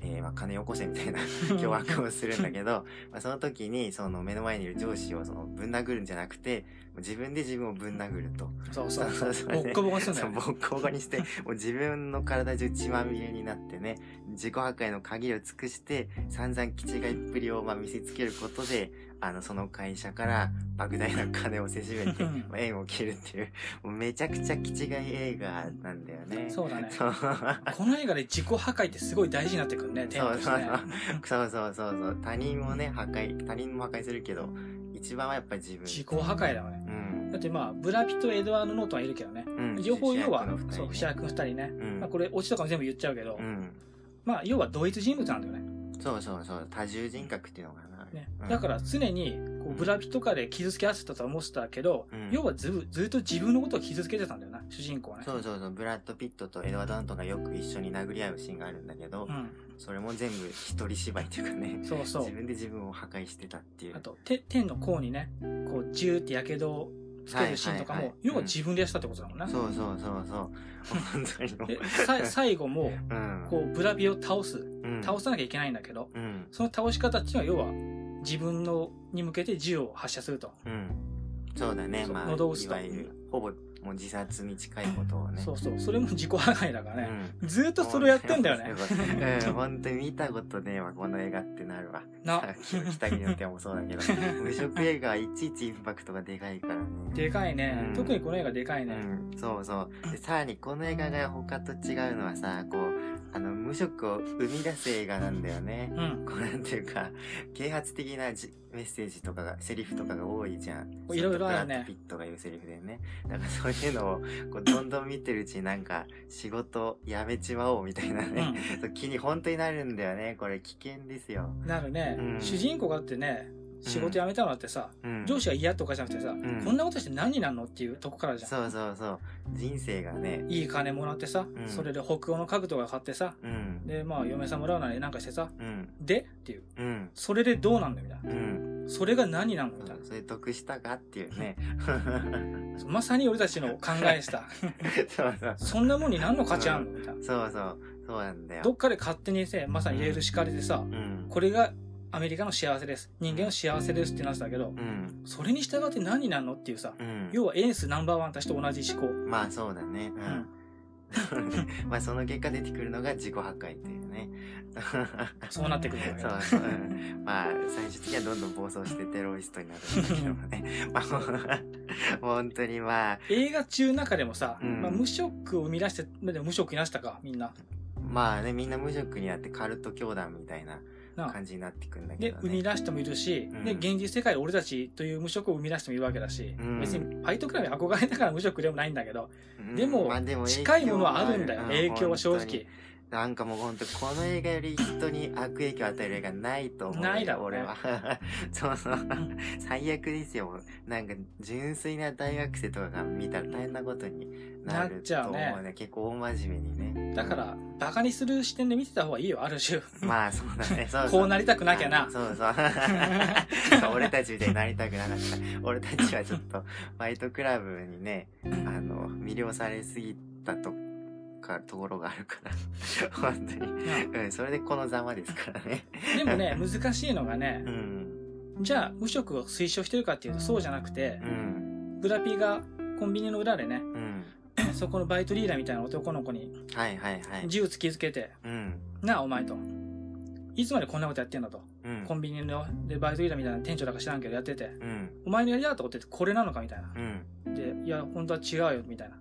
えー、まあ、金よこせみたいな凶悪をするんだけど、まあ、その時に、その目の前にいる上司をそのぶん殴るんじゃなくて、自分で自分をぶん殴ると。そうそうそうそうボッコボコにするんだそう、よね。ボッコボコにして、もう自分の体中血まみれになってね、自己破壊の限りを尽くして、散々気違いっぷりをまあ見せつけることで、あの、その会社から莫大な金をせしめて、縁を切るっていう、もうめちゃくちゃ気違い映画なんだよね。そうだね。この映画で自己破壊ってすごい大事になってくるね、[laughs] テーマとしてね。そうそうそうそう。他人もね、破壊、他人も破壊するけど、一番はやっぱり自分。自己破壊だよね。うん。だってまあ、ブラピとエドワード・ノートンはいるけどね。うん。両方要はそう、主役二人ね。うん。まあこれ、オチとかも全部言っちゃうけどう、ん。まあ、要は同一人物なんだよね。そうそうそう。多重人格っていうのかな。ねうんだから常に、こう、ブラピとかで傷つけ合わせたとは思ってたけどうん、要はずぶずっと自分のことを傷つけてたんだよな、主人公はね。そうそうそう。ブラッド・ピットとエドワード・アントンがよく一緒に殴り合うシーンがあるんだけど、うん。それも全部一人芝居っていうかね、そうそう自。分で自分を破壊してたっていう。あと、て天の甲にね、こう、ジューって火傷をつけるシーンとかも要は自分でやったってことだもんな。そうそうそうそう。さ最後も、うん。こう、ブラピを倒す。うん、倒さなきゃいけないんだけど、うん。その倒し方っていうのは要は、自分の、に向けて銃を発射すると。うん。そうだね。まあ、喉を打つといわゆる、ほぼもう自殺に近いことをね。そうそう。それも自己破壊だからね。うん。ずーっとそれをやってんだよね。うん、本当に見たことねえわ、この映画ってなるわ。な北国の手もそうだけど、[laughs] 無色映画はいちいちインパクトがでかいからね。でかいね、うん特にこの映画でかいうね。ん、そうそう。で、さらにこの映画が他と違うのはさ、こう、あの、無色を生み出す映画なんだよね。うん。こうなんていうか、啓発的なじメッセージとかが、セリフとかが多いじゃん。いろいろあるねピットが言うセリフでね。だからそういうのを、こう、どんどん見てるうちになんか、仕事辞めちまおうみたいなね。そう気に本当になるんだよね。これ危険ですよ。なるね、うん主人公がだってね、仕事辞めたのだってさ、うん。上司が嫌とかじゃなくてさ、んこんなことして何になるのっていうとこからじゃん。そうそうそう。人生がね、いい金もらってさ、うんそれで北欧の家具とか買ってさ、うん。で、まあ、嫁さんもらうなりなんかしてさ、うん。でっていう。うん。それでどうなんだよ、みたいな。うん。それが何なのみたいそれ得したかっていうね。[laughs] な。まさに俺たちの考えした。[laughs] そうそう。そんなもんに何の価値あんのみたいな。そうそう。そうなんだよ。どっかで勝手にせ、まさにレール敷かれてさ、うん。これがアメリカの幸せです。人間の幸せですってなってたけど、うん。それに従って何になるのっていうさ、うん。要はエースナンバーワンたちと同じ思考。まあそうだね。ううんん。[laughs] まあその結果出てくるのが自己破壊っていうね。[laughs] そうなってくるわけそうだ。そう。うんまあ最終的にはどんどん暴走してテロリストになるんだけどもね。[laughs] まあ本当にまあ、映画中の中でもさ、うんまあ、無職を生み出して、無職になしたか、みんな。まあね、みんな無職になってカルト教団みたいな感じになってくんだけで、ど生みね。出してもいるし、うん。で、現実世界で俺たちという無職を生み出してもいるわけだし、うん。別にファイトクラブに憧れたから無職でもないんだけど、うん。でも近いものはあるんだよ、うん。影響は正直。なんかもう本当この映画より人に悪影響を与える映画ないと思うよ。ないだろ俺は。[laughs] そうそう。最悪ですよ。なんか純粋な大学生とかが見たら大変なことになると思うねね。結構大真面目にね。だから、バカにする視点で見てた方がいいよ、ある種。まあそうだね。そうそうこうなりたくなきゃな。そうそう。[laughs] そう俺たちみたいになりたくなかった。俺たちはちょっと、ファイトクラブにね、あの、魅了されすぎたとか、ところがあるから。[laughs] 本当に。うん、それでこのざまですからね。でもね、[laughs] 難しいのがねう、ん。じゃあ無職を推奨してるかっていうとそうじゃなくてう、ん。ブラピがコンビニの裏でね、うん。[clears throat] そこのバイトリーダーみたいな男の子にはいはいはい。銃突きつけて、うん。なあお前と。いつまでこんなことやってんだと。うん。コンビニのでバイトリーダーみたいな店長だか知らんけどやってて、うん。お前のやりたかったことってこれなのかみたいな。うん。で、いや、本当は違うよ、みたいな。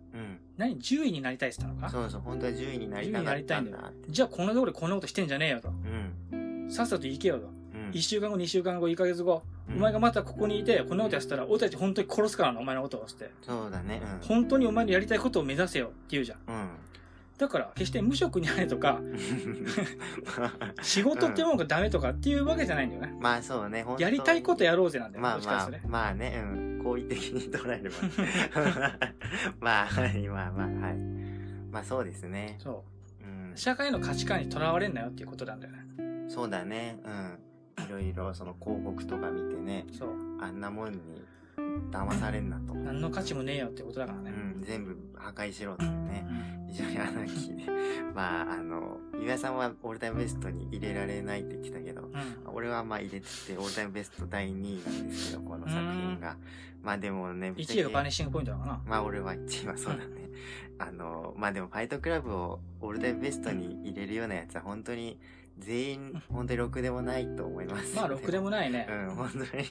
うん。何 ?10 位になりたいって言ったのか？そうそう、本当は10位になりたかったんだって。じゃあこんなところでこんなことしてんじゃねえよと。うん。さっさと行けよと。うん。1週間後、2週間後、1ヶ月後、うんお前がまたここにいて、こんなことやってたら、俺たち本当に殺すからな、お前のことをして。そうだね。本当にお前のやりたいことを目指せよって言うじゃん。うん。うん。だから、決して無職になれとか、[laughs] 仕事ってものがダメとかっていうわけじゃないんだよね。まあそうね、やりたいことやろうぜなんだよ。まあまあね。、まあね、うん。好意的に捉えれば。[laughs] まあ、はい、まあまあ、はい。まあそうですね。そうんう。。社会の価値観にとらわれんなよっていうことなんだよね。そうだね。うん。いろいろ、その広告とか見てね、そう。あんなもんに騙されんなと。何の価値もねえよってことだからね。うん、全部破壊しろってね。うん非常にアナーキーで。[laughs] まあ、あの、ゆうやさんはオールタイムベストに入れられないって言ってたけど、うん。俺はまあ入れてて、オールタイムベスト第2位なんですけど、この作品が。まあでもね、ぶっちゃ1け位がバニッシングポイントだからな。まあ俺は1位はそうだね。あの、まあでもファイトクラブをオールタイムベストに入れるようなやつは本当に全員本当にろくでもないと思います。まあ、ろくでもないね [laughs] う。ん、本当に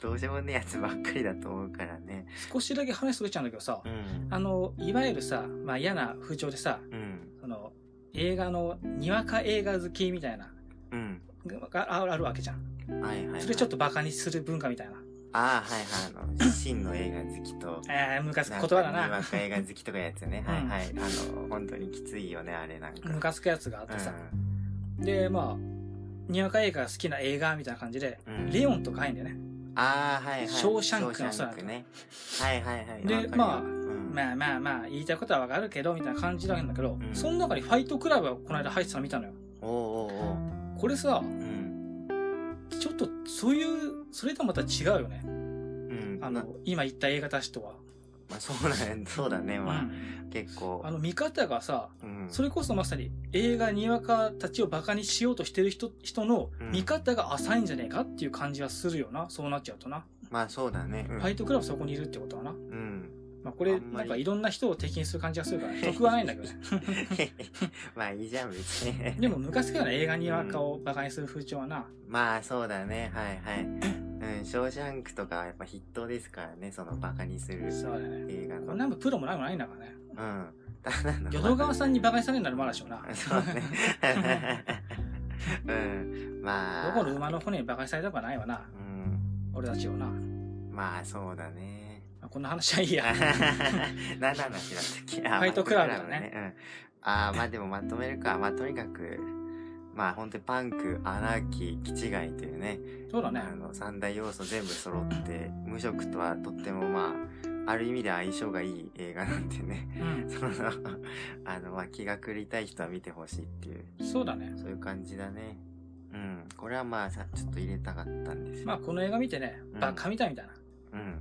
どうしようもねえやつばっかりだと思うからね。少しだけ話それちゃうんだけどさう、ん。あの、いわゆるさ、まあ嫌な風潮でさ、うん。その、映画の、にわか映画好きみたいな、うん。がああるわけじゃん。はいはい、はい。それちょっとバカにする文化みたいな。ああ、はいはい。あの、真の映画好きと、[laughs] えー、ムカつくなん言葉だな。かにわか映画好きとかやつね。うんはいはい。あの、本当にきついよね、あれなんか。ムカつくやつがあってさ。うで、まあ、にわか映画が好きな映画みたいな感じで、ん。うん、レオンとか入んだよね。ああ、はいはい。ショーシャンクのショーシャンクね。はいはいはい。でまあうん、まあまあまあ、言いたいことはわかるけど、みたいな感じなんだけど、うんその中にファイトクラブがこの間入ってたの見たのよ。おうお。これさ、うん。ちょっとそういう、それとはまた違うよね。うん。あまの、今言った映画たちとは。まあ、そうだね。そうだね。まあ、うん結構。あの、見方がさ、うん。それこそまさに映画にわかたちをバカにしようとしてる人、人のうん見方が浅いんじゃねえかっていう感じはするよな。そうなっちゃうとな。まあ、そうだね。うん。ファイトクラブそこにいるってことはな。うん。まあこれ、なんかいろんな人を敵にする感じがするから、[laughs] 得はないんだけどね。[laughs] まあ、いいじゃん、別に。でも昔から映画にわかをバカにする風潮はな。[laughs] まあ、そうだね。はいはい。うん、ショーシャンクとかはやっぱ筆頭ですからね。そのバカにするそうだね。映画の。こんなんもプロもないもないんだからね。うん。ただの淀川さんにバカにされるならまだしもな。そうね。[laughs] うん。まあ。どこの馬の骨にバカにされたくはないわな。うん。俺たちをな。まあ、そうだね。まあこんな話はいいや。[laughs] 何の話だったっけ？あファイトクラブだねうん。あーまあでもまとめるか。まあとにかく、まあ本当にパンク、アナーキー、気違いというね、そうだね。あの三大要素全部揃って、無職とはとってもまあ、ある意味で相性がいい映画なんでね。うん。[laughs] その、[laughs] あの、まあ気が狂いたい人は見てほしいっていう、そうだね。そういう感じだね。うん。これはまあさ、ちょっと入れたかったんですよ。まあこの映画見てねうん、バカみたいみたいな。うん。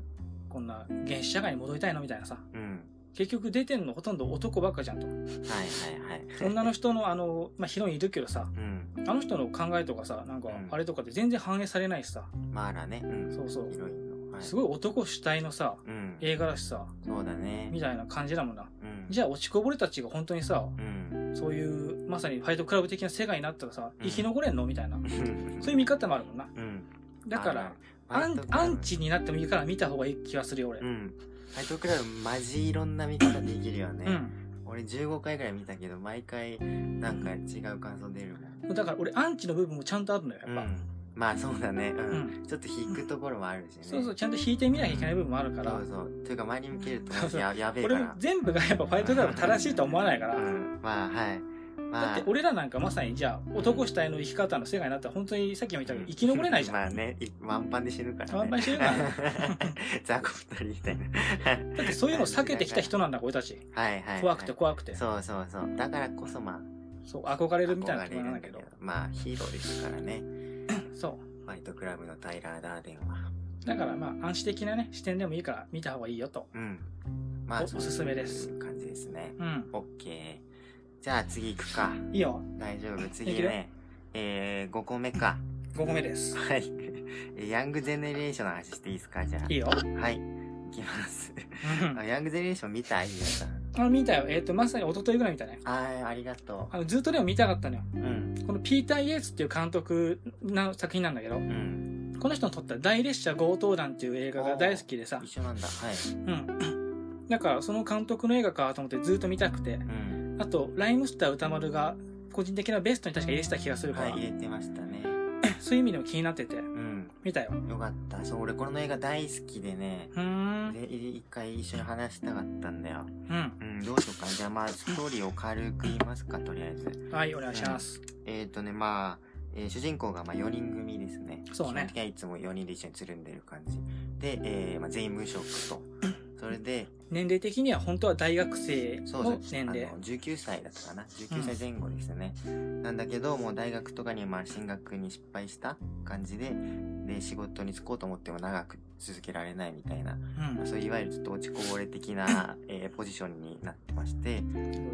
こんな原始社会に戻りたいのみたいなさ。うん。結局出てんのほとんど男ばっかじゃんと。はいはいはい。女の人のあの、まあヒロインいるけどさ、うん。あの人の考えとかさ、なんかうんあれとかで全然反映されないしさ、マーラね。うん。そうそうヒロインの。はい。すごい男主体のさ、うん。映画だしさ、そうだね。みたいな感じだもんな。うん。じゃあ落ちこぼれたちが本当にさ、うん。そういう、まさにファイトクラブ的な世界になったらさ、うん生き残れんの？みたいな。うん。そういう見方もあるもんな。うん。だから、あアンアンチになってもいいから見た方がいい気がするよ、俺。うん。ファイトクラブマジいろんな見方できるよね。うん。俺15回ぐらい見たけど、毎回なんか違う感想出るもん。だから俺アンチの部分もちゃんとあるのよ、やっぱ。うん。まあそうだね。う。うんん。ちょっと引くところもあるしね。そうそう、ちゃんと引いてみなきゃいけない部分もあるからそう、そう。というか周りに向けるとややべえか俺ら。全部がやっぱファイトクラブ正しいとは思わないから。うん。まあはい。まあ。だって俺らなんかまさにじゃあ男主体の生き方の世界になったら本当にさっきも言ったけど生き残れないじゃん。まあね、いワンパンで死ぬからね。ワンパンで死ぬからね [laughs] 雑魚二人みたいな。だってそういうのを避けてきた人なんだ、俺たち。はいはいはい。怖くて怖くて。そうそうそう。だからこそまあ、そう、憧れるみたいなところなんだけど。まあヒーローですからね。[clears throat] そファイトクラブのタイラー・ダーデンは。う。だからまあ、暗視的なね、視点でもいいから見た方がいいよと。うん。まあ、おおすすめです感じですね。うん。オッケー。じゃあ次行くか。いいよ。大丈夫。[laughs] 次ね。えー、5個目か。5個目です。はい。[laughs] えヤングゼネレーションの話していいですか？じゃあ。いいよ。はい。いきます。ヤングゼネレーション見た？い皆さん。あの、見たよ。えっ、と、まさに一昨日ぐらい見たね。あー、ありがとあの、ずっとでも見たかったのよ。う。うん。このピーター・イエースっていう監督の作品なんだけどう、ん。この人の撮った大列車強盗団っていう映画が大好きでさ、一緒なんだ。はい。うん。[coughs] だから、その監督の映画かと思ってずっと見たくて、うん。あと、ライムスター歌丸が個人的なベストに確か入れてた気がするから、はい、入れてましたね。[laughs] そういう意味でも気になってて、うん。見たよ。よかった。そう、俺この映画大好きでね、うーん。で、い一回一緒に話したかったんだよ。うん。うん、どうしようかな。じゃあまあ、ストーリーを軽く言いますか、とりあえず。はい、お願いします。えっ、ー、とね、まあ、えー主人公がまあ4人組ですね。そうね基本的にはいつも4人で一緒につるんでる感じ。で、えーまあ、全員無職と。[laughs] それで、年齢的には本当は大学生のそうそう、年齢あ。の19歳だったかな。19歳前後ですよね。なんだけど、もう大学とかにまあ進学に失敗した感じで、で、仕事に就こうと思っても長く続けられないみたいな、うんまあ、そういういわゆるちょっと落ちこぼれ的な、[laughs] えーポジションになってまして、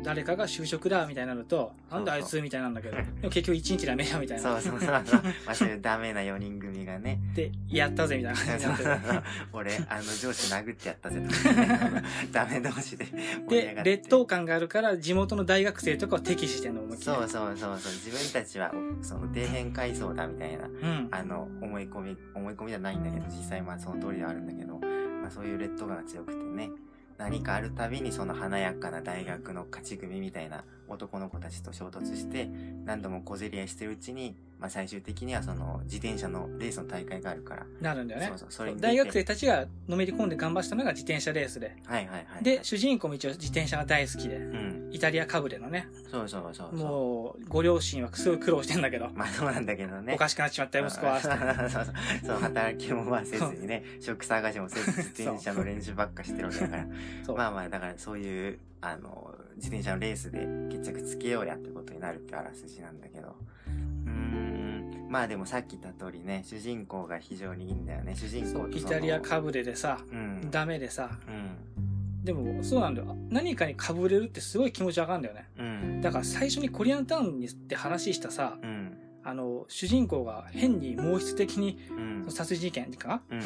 誰かが就職だみたいになると、なんだあいつみたいなんだけど、でも結局一日ダメだみたいな。そうそうそうそう、[laughs] まあそういうダメな4人組がね、で、やったぜみたいな感じになってる。俺、あの上司殴ってやったぜとかね、[laughs] [laughs] ダメ同士でで。劣等感があるから地元の大学生とかを敵視してんの思いっきりそうそうそうそう、自分たちは、その底辺階層だみたいな、うん。あの、思い込み、思い込みじゃないんだけど、実際まあその通りではあるんだけど、まあそういう劣等感が強くてね、何かあるたびにその華やかな大学の勝ち組みたいな男の子たちと衝突して、何度も小競り合いしてるうちに、まあ最終的にはその自転車のレースの大会があるから、なるんだよねそう。そう、それ大学生たちがのめり込んで頑張ったのが自転車レースで。はいはいはい。で、主人公も一応自転車が大好きで、うん。イタリアかぶれのね、そうそうそう。もう、ご両親はすごい苦労してんだけど、[laughs] まあそうなんだけどね。おかしくなっちまったよ、息子は。[laughs] そうそうそう、働きもまあせずにね、[laughs] 職探しもせず、自転車の練習ばっかしてるわけだから。そう。まあまあ、だからそういう、あの、自転車のレースで決着つけようやってことになるってあらすじなんだけど。うーん。まあでもさっき言った通りね、主人公が非常にいいんだよね。主人公イタリアかぶれでさ、うん。ダメでさ、うん。でもそうなんだよ。何かにかぶれるってすごい気持ちわかるんだよね。うん。だから最初にコリアンタウンにって話したさ、うん。あの、主人公が変に毛質的にうん。殺人事件か？うん。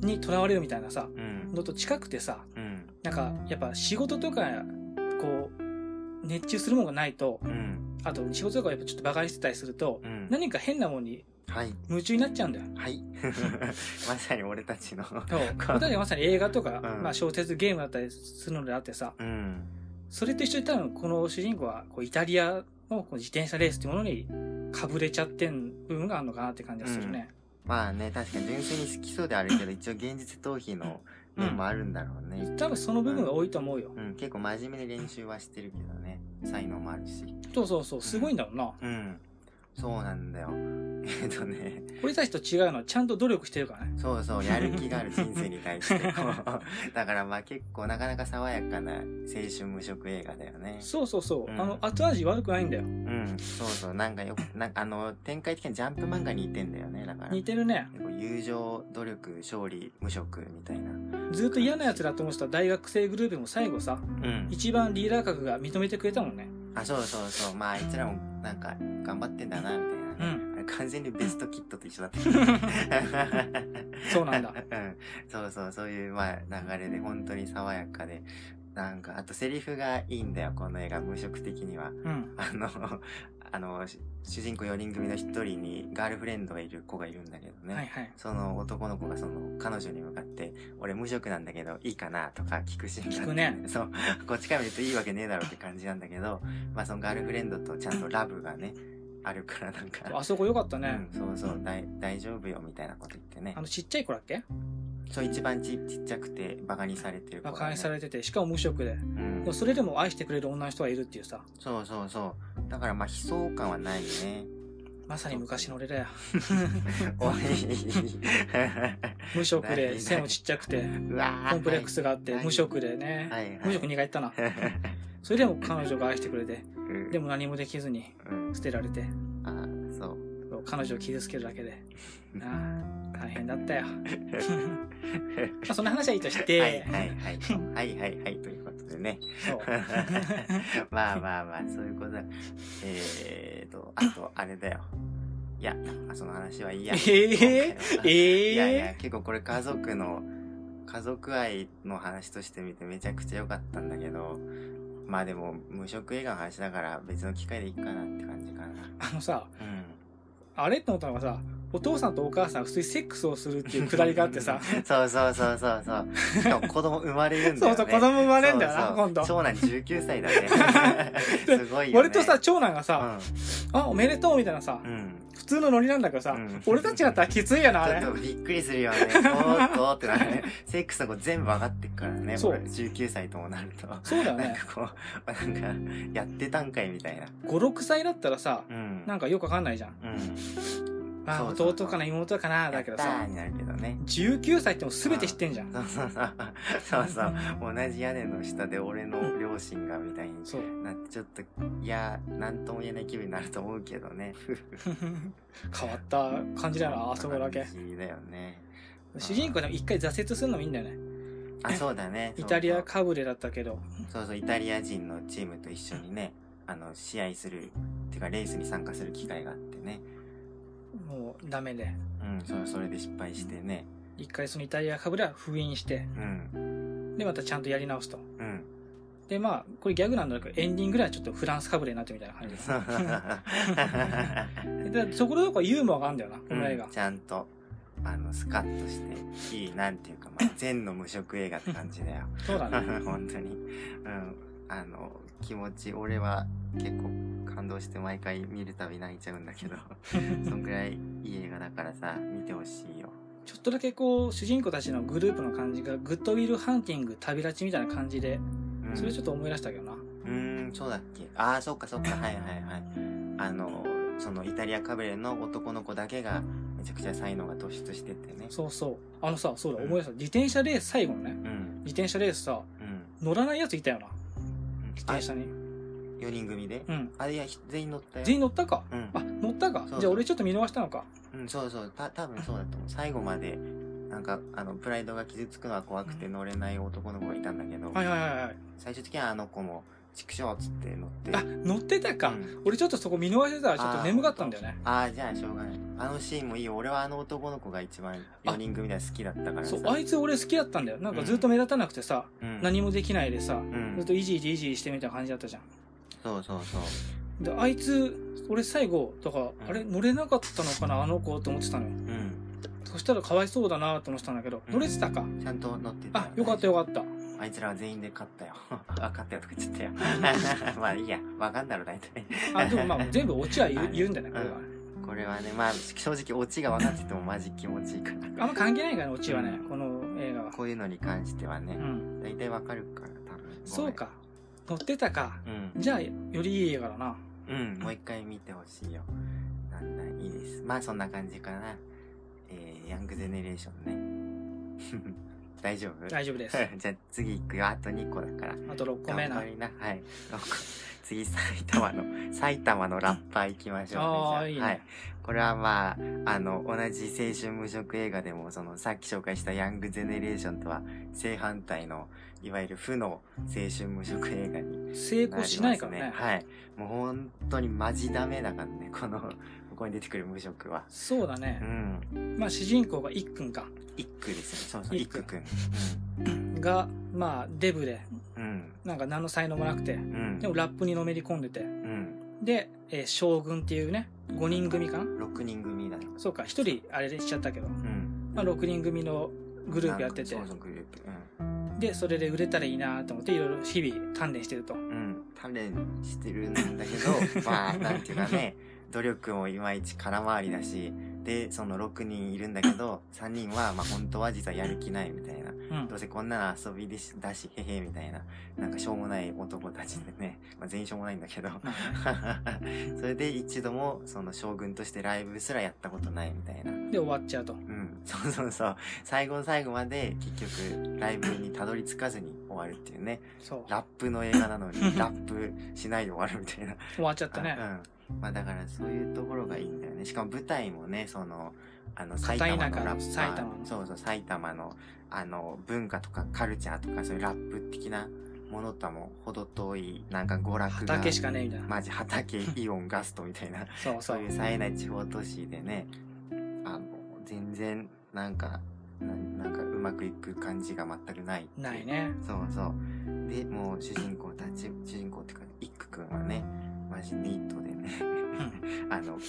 に囚われるみたいなさ、うん。のと近くてさ、うん。なんかやっぱ仕事とか、こう、熱中するものがないと、うん。あと仕事とかやっぱちょっと馬鹿にしてたりすると、うん。何か変なものにはい。夢中になっちゃうんだよ。はい。[laughs] まさに俺たちの。そう。私はまさに映画とか、うんまあ小説ゲームだったりするのであってさ、うん。それと一緒に多分この主人公はこうイタリアのこう自転車レースっていうものにかぶれちゃってん部分があるのかなって感じがするね。まあね、確かに純粋に好きそうであるけど、一応現実逃避の面もあるんだろうね。多分その部分が多いと思うよ。うん、結構真面目に練習はしてるけどね。才能もあるし。そうそうそう、すごいんだろうな。うん。そうなんだよ。[laughs] えっとね、俺たちと違うのはちゃんと努力してるからね。そうそう、やる気がある人生に対して。[laughs] だからまあ結構なかなか爽やかな青春無職映画だよね。そうそうそう。うんあの、後味悪くないんだよ。うん、そうそう、なんかよく、なんかあの、展開的にジャンプ漫画に似てんだよね、だから。似てるね。友情、努力、勝利、無職みたいな。ずっと嫌な奴だと思ってた大学生グループも最後さ、うん。一番リーダー格が認めてくれたもんね。あ、そうそうそう。まあ、あいつらも、なんか、頑張ってんだな、みたいなね。うんあれ完全にベストキットと一緒だった。[laughs] そうなんだ。うん。そうそう、そういう、まあ、流れで、本当に爽やかで。なんか、あとセリフがいいんだよ、この映画、無職的には。うん。あの、[laughs] あの、し主人公4人組の1人にガールフレンドがいる子がいるんだけどね。はいはい。その男の子がその彼女に向かって、俺無職なんだけどいいかなとか聞くシーンがあって聞くねそう。[laughs] こっちから見るといいわけねえだろって感じなんだけど、まあそのガールフレンドとちゃんとラブがね、あるからなんか、あそこよかったね。うん、そうそう、大大丈夫よみたいなこと言ってねあ。の、ちっちゃい子だっけ？そう一番ちちっちゃくてバカにされてる子、ね。馬鹿にされてて、しかも無職で。うんそれでも愛してくれる女の人がいるっていうさ、そうそうそう。だからまあ悲壮感はないね。まさに昔の俺だよ。[laughs] おい。[laughs] 無職で、背もちっちゃくて、コンプレックスがあって、はい無職でねはいはい。無職2回言ったな。[laughs] それでも彼女が愛してくれて、うんでも何もできずにうん、捨てられて、あーそう。そう彼女を傷つけるだけで。ああ、大変だったよ。[laughs] まあそんな話はいいとして、はいはいはい。はいはいはい。ということでね。[laughs] まあまあまあ、そういうことだ。えーと、あと、あれだよ。いや、その話はいいや。えーえいやいやえ、結構これ家族の、家族愛の話として見てめちゃくちゃ良かったんだけど、まあでも、無職映画の話だから別の機会でいいかなって感じかな。あのさ、うん。あれって思ったのがさ、お父さんとお母さんが普通にセックスをするっていうくだりがあってさ、[laughs] そうそうそうそうそう。しかも子供生まれるんだよね。そうそう、子供生まれんだよな、今度。長男19歳だね。[laughs] すごいよね。俺とさ、長男がさ、うあ、おめでとうみたいなさう、ん。普通のノリなんだけどさうん、俺たちだったらきついよな、あれちょっ。とびっくりするよね。おーっとってなるね。[laughs] セックスの子全部上がってっからね。そう俺19歳ともなると。そうだよね。なんかこう、なんか、やってたんかいみたいな。5、6歳だったらさ、うん。なんかよくわかんないじゃん。うん。あ、そうそうそう弟かな、妹かな、だけどさになるけどね。19歳ってもう全て知ってんじゃん。そうそうそう。そうそう。同じ屋根の下で俺の両親がみたいに。なって、ちょっと、いや、なんとも言えない気分になると思うけどね。[laughs] 変わった感じだよな、あそこだけ。感じだよね。主人公でも一回挫折するのもいいんだよね。あ、そうだね。イタリアかぶれだったけど。そうそうイタリア人のチームと一緒にね、あの、試合する、ってかレースに参加する機会があってね。もうダメで。うん、そそれで失敗してね。一回そのイタリアかぶれは封印して、うん、で、またちゃんとやり直すと。うん。で、まあ、これギャグなんだけど、エンディングぐらいはちょっとフランスかぶれになってるみたいな感じです。[laughs] で、そこでどこかユーモアがあるんだよな、この映画うん。ちゃんと、あの、スカッとして、いい、なんていうか、まあ、全の無色映画って感じだよ。そうだね。[laughs] 本当に。うん。あの、気持ち、俺は結構感動して毎回見るたび泣いちゃうんだけど、[laughs] そんぐらいいい映画だからさ、見てほしいよ。ちょっとだけこう、主人公たちのグループの感じが、グッドウィルハンティング、旅立ちみたいな感じで、うん、それちょっと思い出したけどな。うーん、そうだっけ？ああ、そっかそっか、[laughs] はいはいはい。あの、そのイタリアかぶれの男の子だけがめちゃくちゃ才能が突出しててね。そうそう。あのさ、そうだ、うん思い出した。自転車レース、最後のね、うん。自転車レースさ、うん。乗らないやついたよな。自あ転車に。4人組で？うん。あ、いや、ひ全員乗ったよ。全員乗ったか？うん。あ、乗ったか？じゃあ俺ちょっと見逃したのか？うん、そうそう。た、多分そうだと思う。最後まで、なんか、あの、プライドが傷つくのは怖くて乗れない男の子がいたんだけど、はいはいはいはい。最終的にはあの子も、畜生っつって乗って。あ、乗ってたか。うん俺ちょっとそこ見逃してたらちょっと眠かったんだよね。ああ、じゃあしょうがない。あのシーンもいいよ。俺はあの男の子が一番4人組では好きだったからさ。そう、あいつ俺好きだったんだよ。なんかずっと目立たなくてさ、うん、何もできないでさ、うんずっとイジイジイジイジしてみたいな感じだったじゃん。そうそうそう。で、あいつ、俺最後、だから、んあれ？乗れなかったのかな、あの子と思ってたのよ。うん。そしたらかわいそうだなと思ってたんだけど、乗れてたか。ちゃんと乗ってたあ、よかったよかった。あいつらは全員で勝ったよ。[laughs] あ、勝ったよとか言っちゃったよ。[laughs] まあいいや。わかんだろ、大体。あ、でもまあ全部オチは言う [laughs] はい言うんだよね、これは。これはね、まあ正直オチが分かっててもマジ気持ちいいから。あんま関係ないからね、オチはね、この映画は。こういうのに関してはねう、ん。大体わかるから、多分。そうか。乗ってたか。うん。じゃあ、よりいい映画だな。うん、もう一回見てほしいよ。なんだ、いいです。まあそんな感じかな。えー、ヤングゼネレーションね。大丈夫？大丈夫です。[laughs] じゃあ次行くよ。あと2個だから。あと6個目な頑張。りな。はい。次、埼玉の、埼玉のラッパー行きましょうね。いいねはい。これはまあ、あの、同じ青春無職映画でも、その、さっき紹介したヤングゼネレーションとは正反対の、いわゆる負の青春無職映画に成功しないからね。はい。もう本当にマジダメだからね、この、ここに出てくる無職は。うそうだね。ん。まあ主人公がいっくんか。一句ですよ。そうそう、一句くん。が、まあデブで、うん。なんか何の才能もなくて、うん。でもラップにのめり込んでて、うん。で、えー将軍っていうね、5人組かな？6人組だよ。そうか、1人あれでしちゃったけど、うん。まあ6人組のグループやっててそうそう、グループ。うん。で、それで売れたらいいなと思って、いろいろ日々鍛錬してると。うん。鍛錬してるんだけど、[laughs] まあ、なんていうかね、努力もいまいち空回りだし、で、その6人いるんだけど、[laughs] 3人は、まあ本当は実はやる気ないみたいな。うんどうせこんなの遊びでしだし、へへみたいな、なんかしょうもない男たちでね、[laughs] まあ全員しょうもないんだけど、[laughs] それで一度もその将軍としてライブすらやったことないみたいな。で、終わっちゃうと。うん、そうそうそう。最後の最後まで結局ライブにたどり着かずに終わるっていうね。そう。ラップの映画なのにラップしないで終わるみたいな。終わっちゃったね。うん。まあだからそういうところがいいんだよね。しかも舞台もね、その、あの、埼玉のラッパー。埼玉のそうそう、埼玉の、あの、文化とかカルチャーとかそういうラップ的なものとはもう程遠い、なんか娯楽が。畑しかねえみたいな。マジ畑、[laughs] イオン、ガストみたいな。そうそうそういう冴えない地方都市でね、あの、全然、なんか、ななんかうまくいく感じが全くないないね。そうそう。で、もう主人公たち、主人公っていうか、イックくんはね、マジニートでね、[laughs] あの、か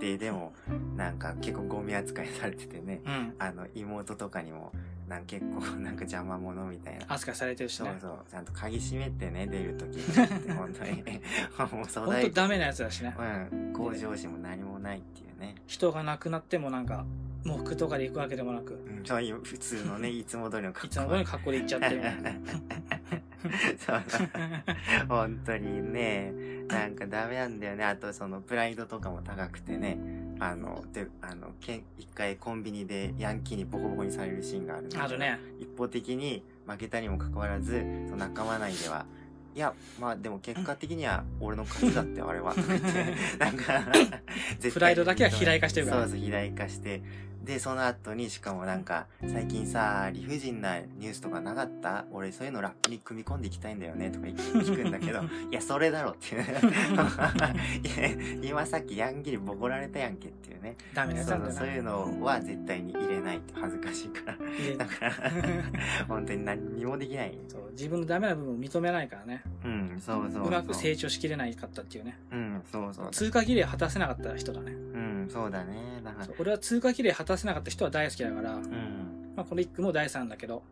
家庭でも、なんか結構ゴミ扱いされててね、うん。あの、妹とかにも、なんか結構 [laughs] なんか邪魔者みたいな。扱いされてるしね。そうそう。ちゃんと鍵閉めてね、出るときに。[laughs] 本当に。もう粗大とダメなやつだしね。うん。向上心も何もないっていうね。人が亡くなってもなんか、喪服とかで行くわけでもなく、うん。そういう普通のね、いつも通りの格好。いつも通りの格好で行っちゃってみたいな。そうそう。[laughs] 本当にね、なんかダメなんだよね。あとそのプライドとかも高くてね。あの、で、あの、けん一回コンビニでヤンキーにボコボコにされるシーンがあるんだけどあるね。一方的に負けたにもかかわらず、その仲間内では、いや、まあでも結果的には俺の勝ちだって、[laughs] あれは。とか言って、[laughs] なんか、絶対プライドだけは肥大化してるからそうそう、肥大化して。で、その後に、しかもなんか、最近さ、理不尽なニュースとかなかった？俺そういうのラップに組み込んでいきたいんだよね、とか聞くんだけど、[laughs] いや、それだろっていう。[laughs] 今さっきヤンギリボコられたやんけっていうね。ダメだよな。うそういうのは絶対に入れないって恥ずかしいから。だから、[laughs] 本当に何にもできない。そう自分のダメな部分を認めないからね。うん、そうそうそう。うまく成長しきれないかったっていうね。うん、そうそう。通過儀礼果たせなかった人だね。うん、そうだね。だから俺は通過儀礼果たせなかった人は大好きだから、うん、うん。まあ、この一句も大好きなんだけど、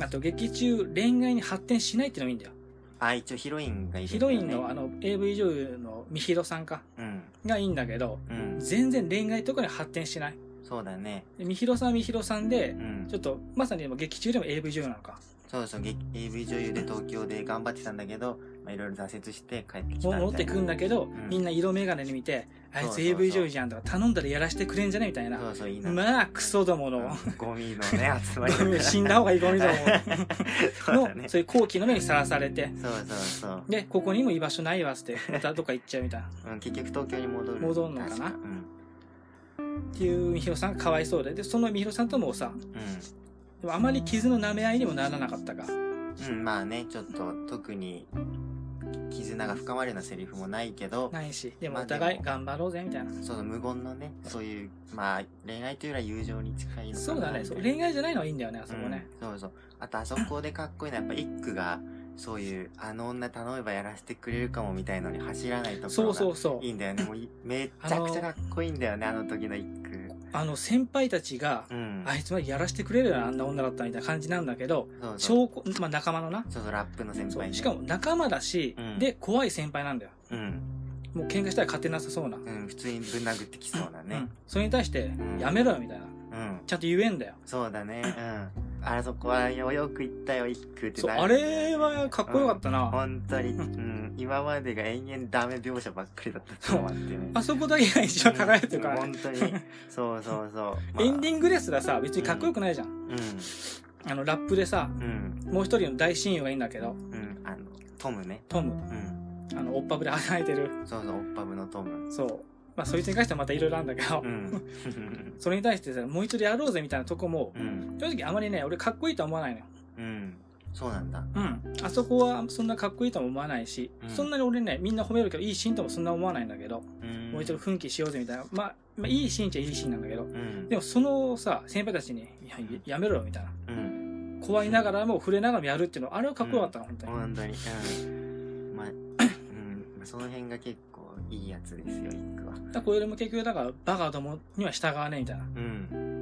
あと劇中恋愛に発展しないっていうのもいいんだよ。あ、一応ヒロインがいる、ヒロインのあ、の AV 女優のみひろさんか、うん、がいいんだけど、うん。全然恋愛とかに発展しない。そうだね。でみひろさんはみひろさんでう、んち。ょっと、まさにでも劇中でも AV 女優なのか。そうそう、劇 AV 女優で東京で頑張ってたんだけど、まあ、いろいろ挫折して帰ってきたみたいな。戻ってくんだけど、んみんな色眼鏡に見て、あいつ AV 女優じゃんとか頼んだらやらしてくれんじゃねみたいな。そうそう、いいな。まあ、クソどもの、うんゴミのね、[laughs] 集まり。死んだ方がいいゴミども [laughs] そうだねの、。そういう好奇の目にさらされて、そうそうそう。で、ここにも居場所ないわって、またどっか行っちゃうみたいな。うん、結局東京に戻る。戻んのかな？確うん。っていうみひろさんがかわいそうで、で、そのみひろさんともさ、うでもあまり傷の舐め合いにもならなかったが、ん。うん、まあね、ちょっと特に絆が深まるようなセリフもないけど、ないし、でもまあお互い頑張ろうぜみたいな。その無言のね、そういう、まあ恋愛というよりは友情に近い。そうだね、恋愛じゃないのはいいんだよね、あそこね。うん、そうそう。あとあそこでかっこいいのはやっぱ一句が、そういう、あの女頼めばやらせてくれるかもみたいのに走らないとこそうろがいいんだよね。もういめっちゃくちゃかっこいいんだよね、あの時の一句。あの先輩たちが、うん。あいつまでやらせてくれるよあんな女だったみたいな感じなんだけど、そうそう。証拠、まあ仲間のな。そうそう、ラップの先輩ね。しかも仲間だし、うんで、怖い先輩なんだよ。うん。もう喧嘩したら勝てなさそうな。うん、普通にぶん殴ってきそうなねうん。それに対してん、やめろよみたいな。うん。ちゃんと言えんだよ。そうだね。うん。あそこはよよく言ったよ、一句ってあれはかっこよかったな。本当に、うん。今までが延々ダメ描写ばっかりだったと思ってね。あそこだけが一番輝いてるからね。本当に。そうそうそう。[laughs] エンディンングですらさ、別にかっこよくないじゃん。グあの、ラップでさ、うん。うん。もう一人の大親友がいいんだけど、うん。あの、トムね。トム。うん。あの、オッパブで働いてる。そうそう、オッパブのトム。そう。まあ、そいつに関してはまたいろいろあるんだけど、うん。[laughs] それに対してさ、もう一度やろうぜみたいなとこも、うん。正直あまりね、俺かっこいいとは思わないのよ。うん。そうなんだ。うん。あそこはそんなかっこいいとも思わないし、うんそんなに俺ね、みんな褒めるけど、いいシーンともそんな思わないんだけど、うん。もう一度奮起しようぜみたいな。まあ、まあ、いいシーンっちゃいいシーンなんだけど、うん。でもそのさ、先輩たちに、いや、やめろよみたいな。うん。怖いながらも触れながらもやるっていうの、あれはかっこよかったの、本当に。本当に。うん。まあ、うん。まあその辺が結構いいやつですよ、一句は。だこれでも結局、だから、バカどもには従わねえみたいな。うん。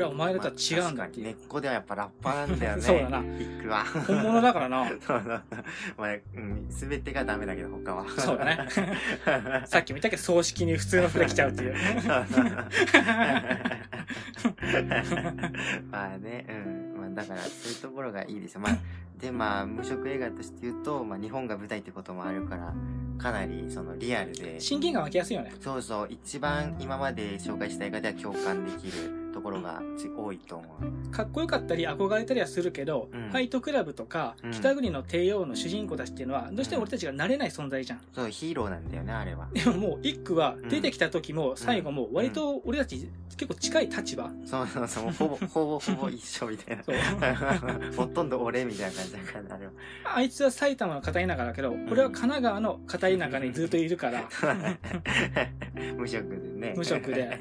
俺はお前らとは違うんだって。まあ根っこではやっぱラッパーなんだよね。[laughs] そうだな一句は。本物だからな。[laughs] そうそう。まあ、うん、すべてがダメだけど、他は。そうだね。[laughs] さっき見たけど、葬式に普通の服で来ちゃうっていう。まあね、うん。まあだから、そういうところがいいですよ。まあ、で、まあ、無色映画として言うと、まあ、日本が舞台ってこともあるから、かなり、その、リアルで、親近感湧きやすいよね。そうそう、一番今まで紹介した映画では共感できるところがち多いと思う。かっこよかったり憧れたりはするけど、うんファイトクラブとか、うん北国の帝王の主人公たちっていうのは、どうしても俺たちが慣れない存在じゃん。そう、ヒーローなんだよね、あれは。でももう、一句は出てきた時も、最後も、うん割と俺たち結構近い立場。そうそうそう、ほぼ、[laughs] ほぼほぼ一緒みたいな。そう。[laughs] ほとんど俺みたいな感じだからね、あれは。あいつは埼玉の片田舎だけど、俺は神奈川の片田舎にずっといるから、[laughs] 無職でね。無職で。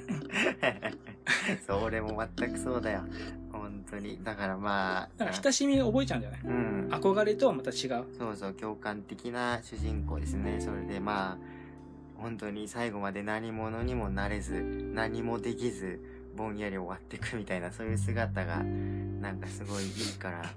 [laughs] そう、俺も全くそうだよ。本当に。だからまあ。だから親しみを覚えちゃうんだよね。うん。憧れとはまた違う。そうそう、共感的な主人公ですね。それでまあ、本当に最後まで何者にもなれず、何もできず、ぼんやり終わっていくみたいなそういう姿がなんかすごいいいから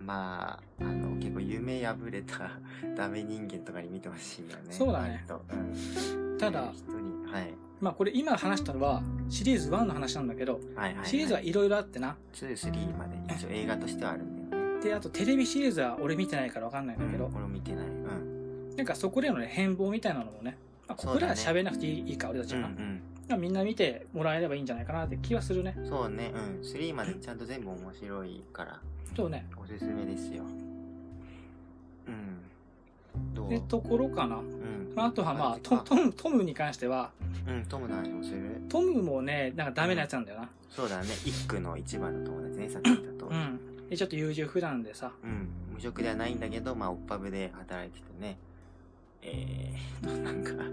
まああの結構夢破れたダメ人間とかに見てほしいよねそうだねうん、ただ人にはいまあこれ今話したのはシリーズ1の話なんだけど、はいはい、はい、シリーズはいろいろあってな。23まで一応映画としてはあるんだよね。で、あとテレビシリーズは俺見てないからわかんないんだけど、うん、これ見てない。うん。なんかそこでのね、変貌みたいなのもね、まあ、ここでは喋らなくていい,、か、俺たちは、うんまあみんな見てもらえればいいんじゃないかなって気はするね。うん、そうね。うん。3までちゃんと全部面白いから。そうね。おすすめですよ。うんどうで、ところかな。あ、あとはまあ、トトム、トムに関しては、うんトムの話もする？トムもね、なんかダメなやつなんだよな。そうだね一区の一番の友達ねさっき言ったとうん。で、ちょっと優柔不断でさ、うん、無職ではないんだけど、まあ、オッパブで働いててね、えー、[laughs] なんか、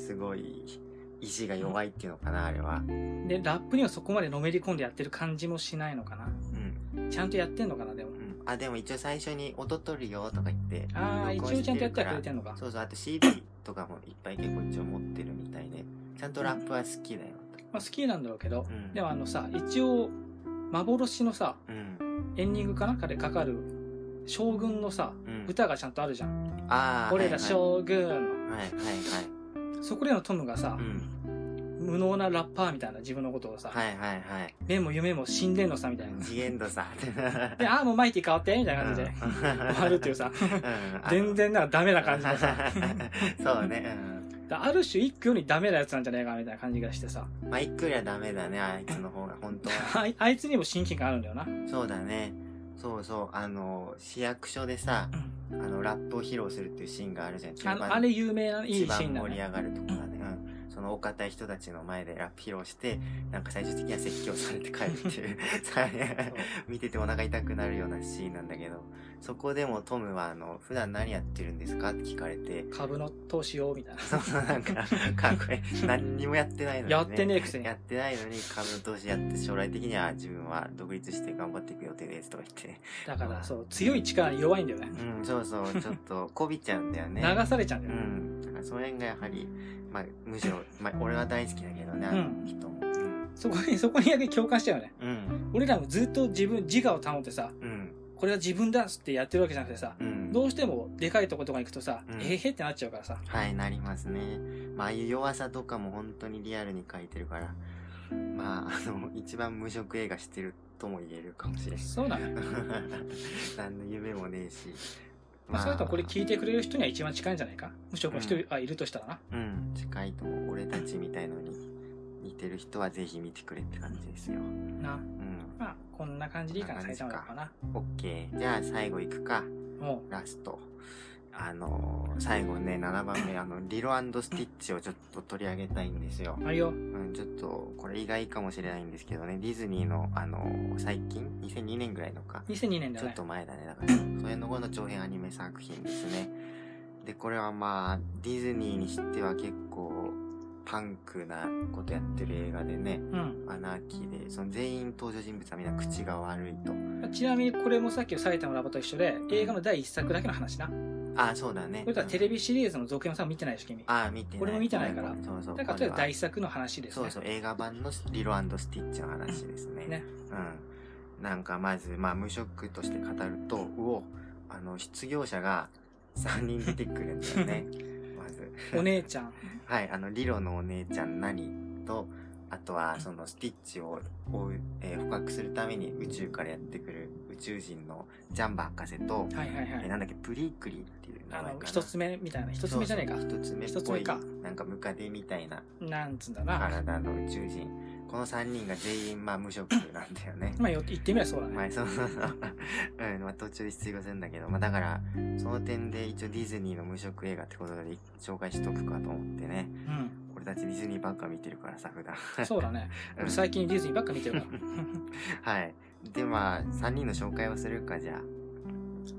すごい、意志が弱いっていうのかな、あれは。で、ラップにはそこまでのめり込んでやってる感じもしないのかな。うん。ちゃんとやってんのかな、でもう。ん。あ、でも一応最初に音取るよとか言って。ああ、一応ちゃんとやってはくれてんのか。そうそう、あと CD とかもいっぱい結構一応持ってるみたいで。ちゃんとラップは好きだよ。まあ好きなんだろうけど、うん。でもあのさ、一応、幻のさ、うん。エンディングかな？んかでかかる、将軍のさ、うん。歌がちゃんとあるじゃん。ああ、俺らはい将軍の。はいはいはい。そこでのトムがさう、ん。無能なラッパーみたいな自分のことをさ、はいはいはい。目も夢も死んでんのさ、みたいな。次元度さ。で、ああ、もうマイティ変わって、みたいな感じで、終わるっていうさ、全然なんかダメな感じでさ、[laughs] そうね、ある種一挙にダメなやつなんじゃねえかみたいな感じがしてさ、うん。まあ、いくらダメだね、あいつの方が、本当は。[laughs] あいあいつにも親近感あるんだよな。そうだね。そうそう、あの、市役所でさ、あの、ラップを披露するっていうシーンがあるじゃん。あのあれ有名な、いいシ一番ーンだね。盛り上がるとこだね。うん。そのお堅い人たちの前でラップ披露して、なんか最終的には説教されて帰るっていう、[laughs] さ [laughs] 見ててお腹痛くなるようなシーンなんだけど、そこでもトムは、あの、普段何やってるんですかって聞かれて、株の投資を、みたいな。そ [laughs] うそう、なんか、かっこいい。[laughs] 何にもやってないのに、ね。やってねえくせにやってないのに株投資やって将来的には自分は独立して頑張っていく予定ですとか言って。だからそう、強い力に弱いんだよね。うん、そうそう、[laughs] ちょっとこびちゃうんだよね。流されちゃうんうだよね。ん。だからその辺がやはり、まあ、むしろ、まあ、俺は大好きだけどね、あの人も。うん。そこに、そこにだけ共感しちゃうよね。うん。俺らもずっと自分、自我を保ってさ、うん。これは自分だっつってやってるわけじゃなくてさ、うん。どうしてもでかいとことか行くとさ、うんえへへってなっちゃうからさ、はい、なりますね。まあ、ああいう弱さとかも本当にリアルに書いてるから、まあ、あの、一番無職映画してるとも言えるかもしれない。そうだね。[laughs] 何の夢もねえし。まあ、それとこれ聞いてくれる人には一番近いんじゃないか？むしろ人がいるとしたらな。うん、近いと思う。俺たちみたいのに似てる人はぜひ見てくれって感じですよ。な。うん。まあ、こんな感じでいいかな、埼玉だかな。オッケー。じゃあ最後行くか。もラスト。あのー最後ね、7番目、あの、リロスティッチをちょっと取り上げたいんですよ。う、あいよ。うん、ちょっと、これ意外かもしれないんですけどね、ディズニーの、あのー最近 ?2002 年ぐらいのか？2002年だよねちょっと。前だね。だから、それの後の長編アニメ作品ですね。で、これはまあ、ディズニーにしては結構、パンクなことやってる映画でね、うん。アナーキーで、その全員登場人物はみんな口が悪いと。ちなみにこれもさっきの埼玉ラボと一緒で、映画の第一作だけの話な。こあ、そうだね。れとはテレビシリーズの続編もさ、見てないし、君。あ、見てない。俺も見てないからそうそう。だから、とりあえず第一作の話ですね。そうそう、映画版のリロスティッチの話ですね。ね。うん。なんかまず、まあ無職として語ると、うお、あの、失業者が3人出てくるんだよね。[laughs] お姉ちゃん。[laughs] はい、あの、リロのお姉ちゃん何と、あとは、その、スティッチを追う、えー捕獲するために宇宙からやってくる宇宙人のジャンバ博士と、はいはいはえーい。なんだっけ、プリークリーっていう名あの、前かな。一つ目みたいな。一つ目じゃねえか一つ目っぽい。一つ目かなんかムカデみたいななんつうんだな。体の宇宙人。この3人が全員、まあ無職なんだよね。[laughs] まあ、よ言ってみればそうだね。まあ、そうそうそう。[laughs] うん、まあ途中で失業するんだけど、まあだから、その点で一応ディズニーの無職映画ってことで紹介しとくかと思ってね。う俺たちディズニーばっか見てるからさ、普段。ん。そうだね。[laughs] うん俺最近ディズニーばっか見てるから。はい。で、まあ、3人の紹介をするか、じゃあ。は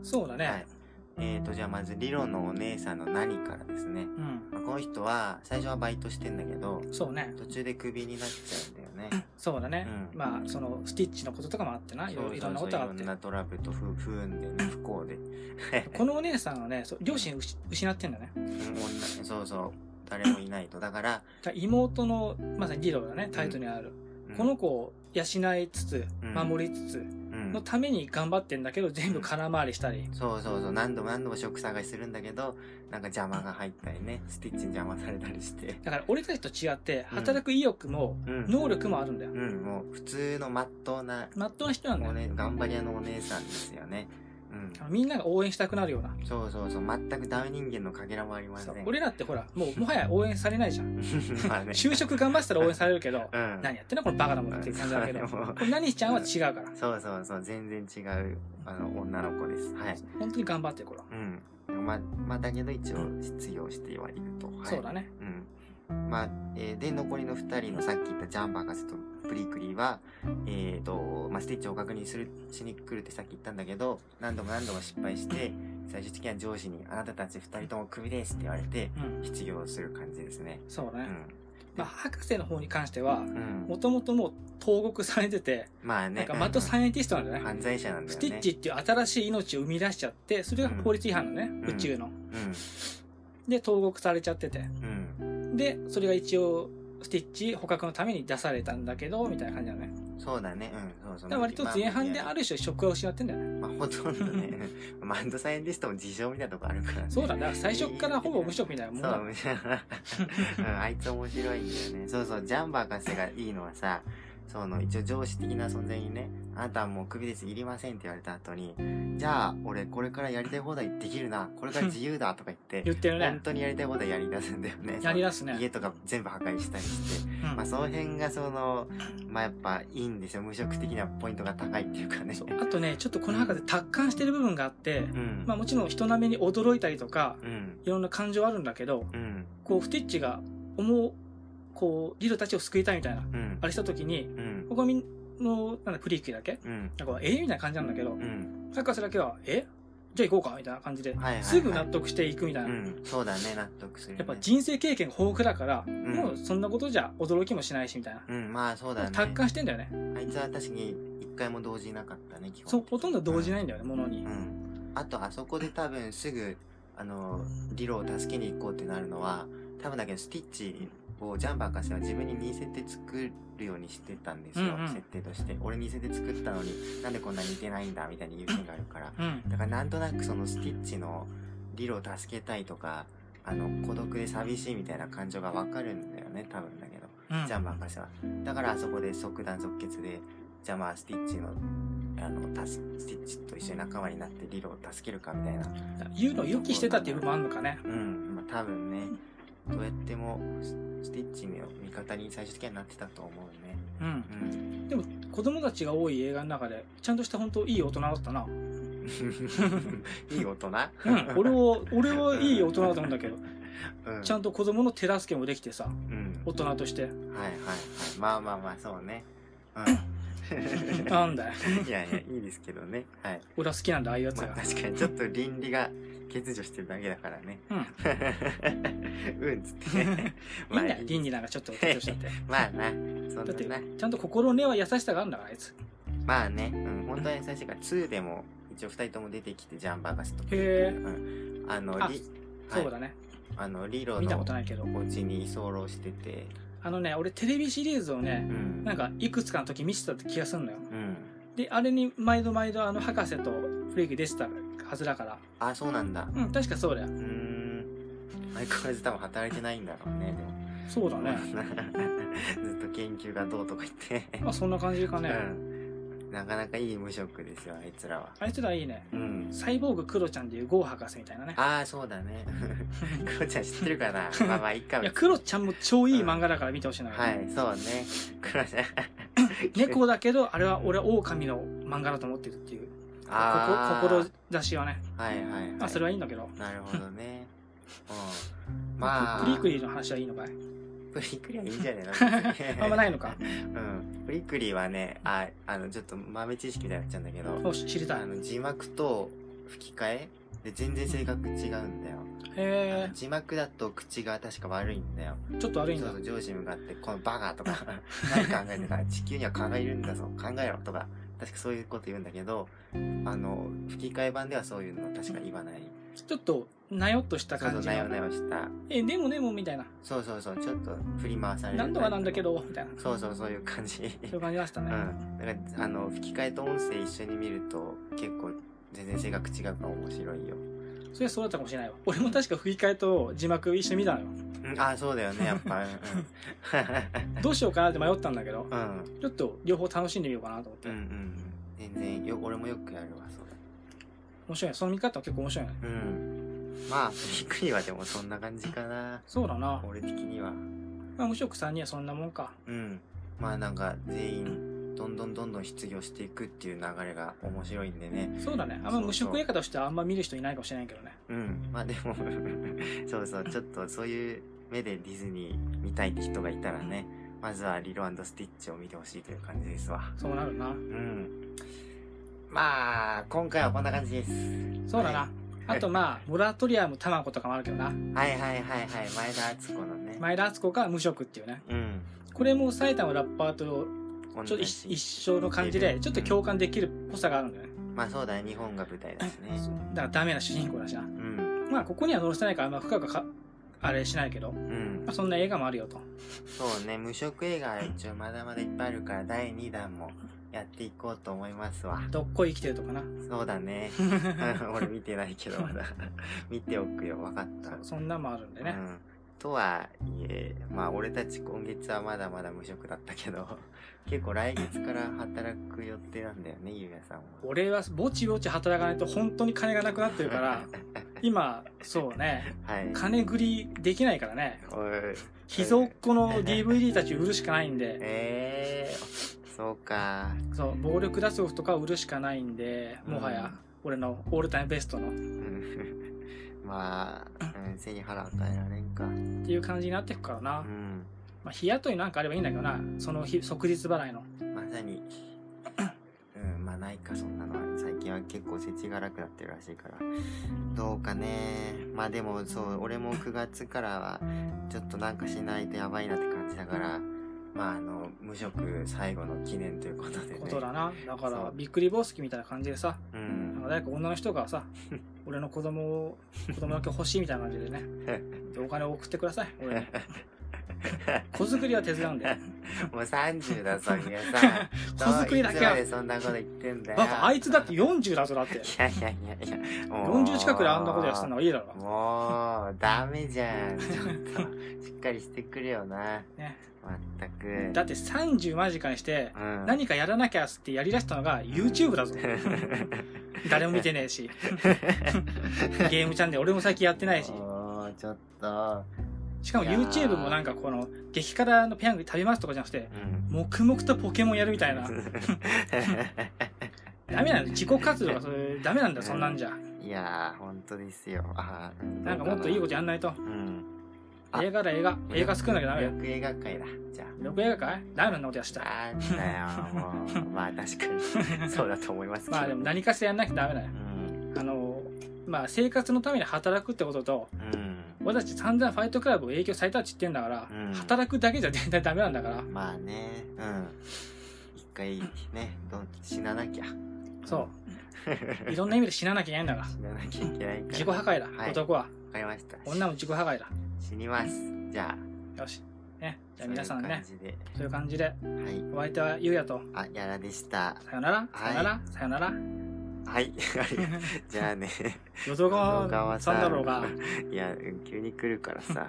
そうだねい。。えーと、じゃあまず、リロのお姉さんの何からですね。うん。まあ、この人は、最初はバイトしてんだけど、そうね。途中でクビになっちゃうんだよね。そうだね。うんまあ、その、スティッチのこととかもあってな。いろいろんなことがあっていろん。なトラブルと不 [laughs] 不運でね、不幸で。[laughs] このお姉さんはね、そう両親失失ってんだね。うん女そうそう、誰もいないと。だから、だから妹の、まさにリロだね、タイトルにある。うこの子を養いつつ、うん守りつつうんのために頑張ってんだけど、全部空回りしたり。そうそうそう、何度も何度も職探しするんだけど、なんか邪魔が入ったりね、スティッチに邪魔されたりして。だから俺たちと違って、うん働く意欲も、うん。能力もあるんだよ。うん、もう普通のまっとうな、まっとうな人なんだよ。おね、頑張り屋のお姉さんですよね。うん。みんなが応援したくなるような。そうそうそう、全くダメ人間のかけらもありません。そう俺らってほら、もうもはや応援されないじゃん。[laughs] まあね。就職頑張ってたら応援されるけど、うん。何やってんのこのバカなもんっていう感じだけど、うんそうこれ何しちゃんは違うから。そうそうそう、全然違う、あの、女の子です。はい。本当に頑張ってる頃。うん。まあ、まあ、だけど一応失業してはいると。はい、そうだね。うん。まあ、えーで、残りの二人のさっき言ったジャンバー博士とプリクリは、えーと、まあ、スティッチを確認する、しに来るってさっき言ったんだけど、何度も何度も失敗して、最終的には上司に、あなたたち二人ともクビですって言われて、うん。失業する感じですね。そうね。うん。まあ、博士の方に関しては、うん。もともともう投獄されてて、まあね。なんかマッドサイエンティストなんだよね。うん犯罪者なんだよね。スティッチっていう新しい命を生み出しちゃって、それが法律違反だね、ん宇宙の。うで、投獄されちゃってて。ん。うん。で、それが一応、スティッチ捕獲のために出されたんだけど、みたいな感じだね。そうだね。うん。そうそう。だ割と前半である。る種職を失ってんだよね。まあ、ほとんどね。[laughs] マッドサイエンティストも事情みたいなとこあるからね。そうだね。だから最初からほぼ無職みたいなもんだそう、あいつ面白いんだよね。そうそう、ジャンバー博士がいいのはさ、その、一応上司的な存在にね、あなたはもうクビです、いりませんって言われた後に、じゃあ、俺これからやりたい放題できるな、これから自由だ [laughs] とか言って、言ってるね。本当にやりたい放題やり出すんだよね。やり出すね。家とか全部破壊したりして。うんまあ、その辺がその、まあ、やっぱいいんですよ。無職的なポイントが高いっていうかね。あとね、ちょっとこの博士達観してる部分があって、うん。まあもちろん人並みに驚いたりとか、うん。いろんな感情あるんだけど、うん。こう、スティッチが思う、こう、リロたちを救いたいみたいな、うん。あれした時に、うん。ここみんの、なんだ、プリキュだけ？うん。なんか、え？ーみたいな感じなんだけどう、ん。博士だけは、え？じゃあ行こうかみたいな感じで、はいはいはいすぐ納得していくみたいな。うん。そうだね、納得する、ね。やっぱ人生経験豊富だから、んもうそんなことじゃ驚きもしないしみたいな。うん、まあそうだね。達観してんだよね。あいつは確かに一回も動じなかったね、基本。そう、ほとんど動じないんだよね、ものにう。ん。あと、あそこで多分すぐ、あの、リロを助けに行こうってなるのは、多分だけど、スティッチをジャンバー博士は自分に似せて作るようにしてたんですよ、うんうん設定として。俺似せて作ったのに、なんでこんな似てないんだ、みたいな優先があるから。うん。だからなんとなくそのスティッチのリロを助けたいとか、あの、孤独で寂しいみたいな感情がわかるんだよね、多分だけど。うん。ジャンバー博士は。だからあそこで即断即決で、じゃあまあスティッチの、あの、たすスティッチと一緒に仲間になってリロを助けるかみたいな。言うのを予期してたっていう部分もあるのかね。うん、まあ多分ね、どうやってもススティッチの味方に最終的にはなってたと思うね。うん。うん。でも、子供たちが多い映画の中で、ちゃんとした本当いい大人だったな。[laughs] いい大人？うん。俺を、俺はいい大人だと思うんだけど、うん。ちゃんと子供の手助けもできてさ、うん。大人として。はいはいはい。まあまあまあ、そうね。うん。[laughs] なんだよ。[laughs] いやいや、いいですけどね。はい。俺は好きなんだ、ああいうやつが。まあ確かにちょっと倫理が欠如してるだけだからね。うん。[laughs] うんっつって。[laughs] いいんだよ、倫理なんかちょっと欠如しちゃって。[laughs] まあな、そんだってなな。、ちゃんと心根は優しさがあるんだから、あいつ。まあね、うん、本当に優しいから、2でも一応二人とも出てきて、ジャンバーガスと。へえ、あの、あリ、そうだね。あの、リロ見たこのとないけど。お家に居候してて、あのね、俺テレビシリーズをねう、ん。なんかいくつかの時見せたって気がするのよ。うん。で、あれに毎度毎度あの博士とフレイク出てたはずだから。あ、そうなんだ。うん、確かそうだよう。ーん。相変わらず多分働いてないんだろうね、でも。そうだね。[laughs] ずっと研究がどうとか言って。まあそんな感じかね。うん。なかなかいい無職ですよ、あいつらは。あいつらいいね。うん。サイボーグクロちゃんっていうゴー博士みたいなね。ああ、そうだね。[laughs] クロちゃん知ってるかな？[laughs] まあまあ、いいかいや、クロちゃんも超いい漫画だから見てほしいな。はい、そうね。クロちゃん。猫だけど、あれは俺は狼の漫画だと思ってるっていう。志はね。はいはいはい。まあそれはいいんだけど。なるほどね。うん。まあ、プリクリの話はいいのかい？プリクリはいいんじゃねえの？[laughs] あんまないのか。うん。プリクリはね、あ、あの、ちょっと豆知識でやっちゃうんだけど、お知りたい。へあの、字幕と吹き替え？で全然性格違うんだよ。え、字幕だと口が確か悪いんだよ。ちょっと悪いんだそう。そう、上司に向かって、このバカとか、[laughs] 何考えてたら地球には蚊がいるんだぞ、考えろとか、確かそういうこと言うんだけど、あの、吹き替え版ではそういうの確か言わない。ちょっと、なよっとした感じのなよなよした。えでもでもみたいなそうそうそう、ちょっと振り回される。何度はなんだけ。どみたいなそうそう、そういう感じ。そういう感じでしたね、うん。だから、あの、吹き替えと音声一緒に見ると、結構、全然性格違うから面白いよ。それはそうだったかもしれないわ俺も確か吹き替えと字幕一緒に見たのようん、あ、そうだよね、やっぱ。[laughs] どうしようかなって迷ったんだけどうん。うん。ちょっと両方楽しんでみようかなと思って、うんうんうん。全然、よ、俺もよくやるわ、それ。面白いねその見方は結構面白いねうん。まあ、びっくりはでもそんな感じかな。そうだな、俺的には。まあ、無職さんにはそんなもんかうん。まあなんか、全員、どんどんどんどん失業していくっていう流れが面白いんでね。そうだねあんま無職映画としてはあんま見る人いないかもしれないけどねうん。まあでも、[laughs] そうそう、ちょっとそういう目でディズニー見たいって人がいたらね、まずはリロスティッチを見てほしいという感じですわ。そうなるなうん。まあ、今回はこんな感じです。そうだな、はいあとまあ [laughs] モラトリアムタマコとかもあるけどなはいはいはいはい、前田敦子のね。前田敦子が無職っていうねうん。これも埼玉ラッパーとちょっと一一緒の感じでちょっと共感できるっぽさがあるんだよね、まあそうだね、日本が舞台だしね。だからダメな主人公だしなうん。まあここには載せてないからま深くかあれしないけど、うんまあ、。そんな映画もあるよとそうね、無職映画一応まだまだいっぱいあるから、第2弾もやっていこうと思いますわ。どっこい生きてるとかなそうだね。[laughs] [laughs] 俺見てないけど、まだ。[laughs] 見ておくよ、わかった。そんなんもあるんでね、うん。とはいえ、まあ俺たち今月はまだまだ無職だったけど、[laughs] 結構来月から働く予定なんだよね、ゆうやさんは。俺はぼちぼち働かないと本当に金がなくなってるから [laughs] 今そうねはい。金繰りできないからね。秘蔵っ子の DVD たち売るしかないんでえ [laughs] えー、そうか。そう暴力脱獄とか売るしかないんでもはや俺のオールタイムベストのまあ、うん、背に腹与えられんか。ていう感じになっていくからな、うん。まあ、日雇いなんかあればいいんだけどなその日即日払いのまさに、[clears throat] うん、まあないか、そんなのは。最近は結構世知が楽なってるらしいから。どうかね。まあでも、そう、俺も9月からは、ちょっとなんかしないとやばいなって感じだから、まああの、無職最後の記念ということでね。ことだなだからびっくりボスキみたいな感じでさうなんん。か誰か女の人がさ [laughs] 俺の子供を子供だけ欲しいみたいな感じでね [laughs] でお金を送ってください俺に [laughs] 子作りは手伝うんでもう30だ、そりゃさ。子作りだけはそんなこと言ってんだよ。バカあいつだって40だぞだっていやいやいやいや、もう40近くであんなことやってたのはいいだろもう、ダメじゃん。ちょっと、しっかりしてくれよな。ねまったく。だって30間近にしてうん、何かやらなきゃってやりだしたのが YouTube だぞ。[laughs] 誰も見てねえし。[laughs] ゲームチャンネル俺も最近やってないし。ちょっと。しかも YouTube もなんかこの激辛のペヤング食べますとかじゃなくてうん。黙々とポケモンやるみたいな。[laughs] ダメなんだ自己活動がそれダメなんだよ。そんなんじゃ。いやー、ほんとですよ。あなんかもっといいことやんないと。うん。あ映画だ映画映画作んなきゃダメよよく映画界だ。じゃあ。緑映画かいダメなんだことやしたなんだよ、もう。[laughs] まあ確かに。そうだと思いますけど。まあでも何かしらやんなきゃダメだようん。あのまあ生活のために働くってこととうん。私たち散々ファイトクラブを影響されたって言ってんだから、うん働くだけじゃ絶対ダメなんだからまあね、うん。一回ね、どん死ななきゃ。そう [laughs] いろんな意味で死ななきゃいけないんだから死ななきゃいけないから。自己破壊だ、はい男はわかりました。女も自己破壊だ死にます。じゃあ。よしねじゃあ皆さんねそういう感じで。そういう感じではい。お相手はゆうやとあ、やらでした。さよならさよなら、さよならはい。[laughs] じゃあね。淀川淀川さんだろうがいや、急に来るからさ。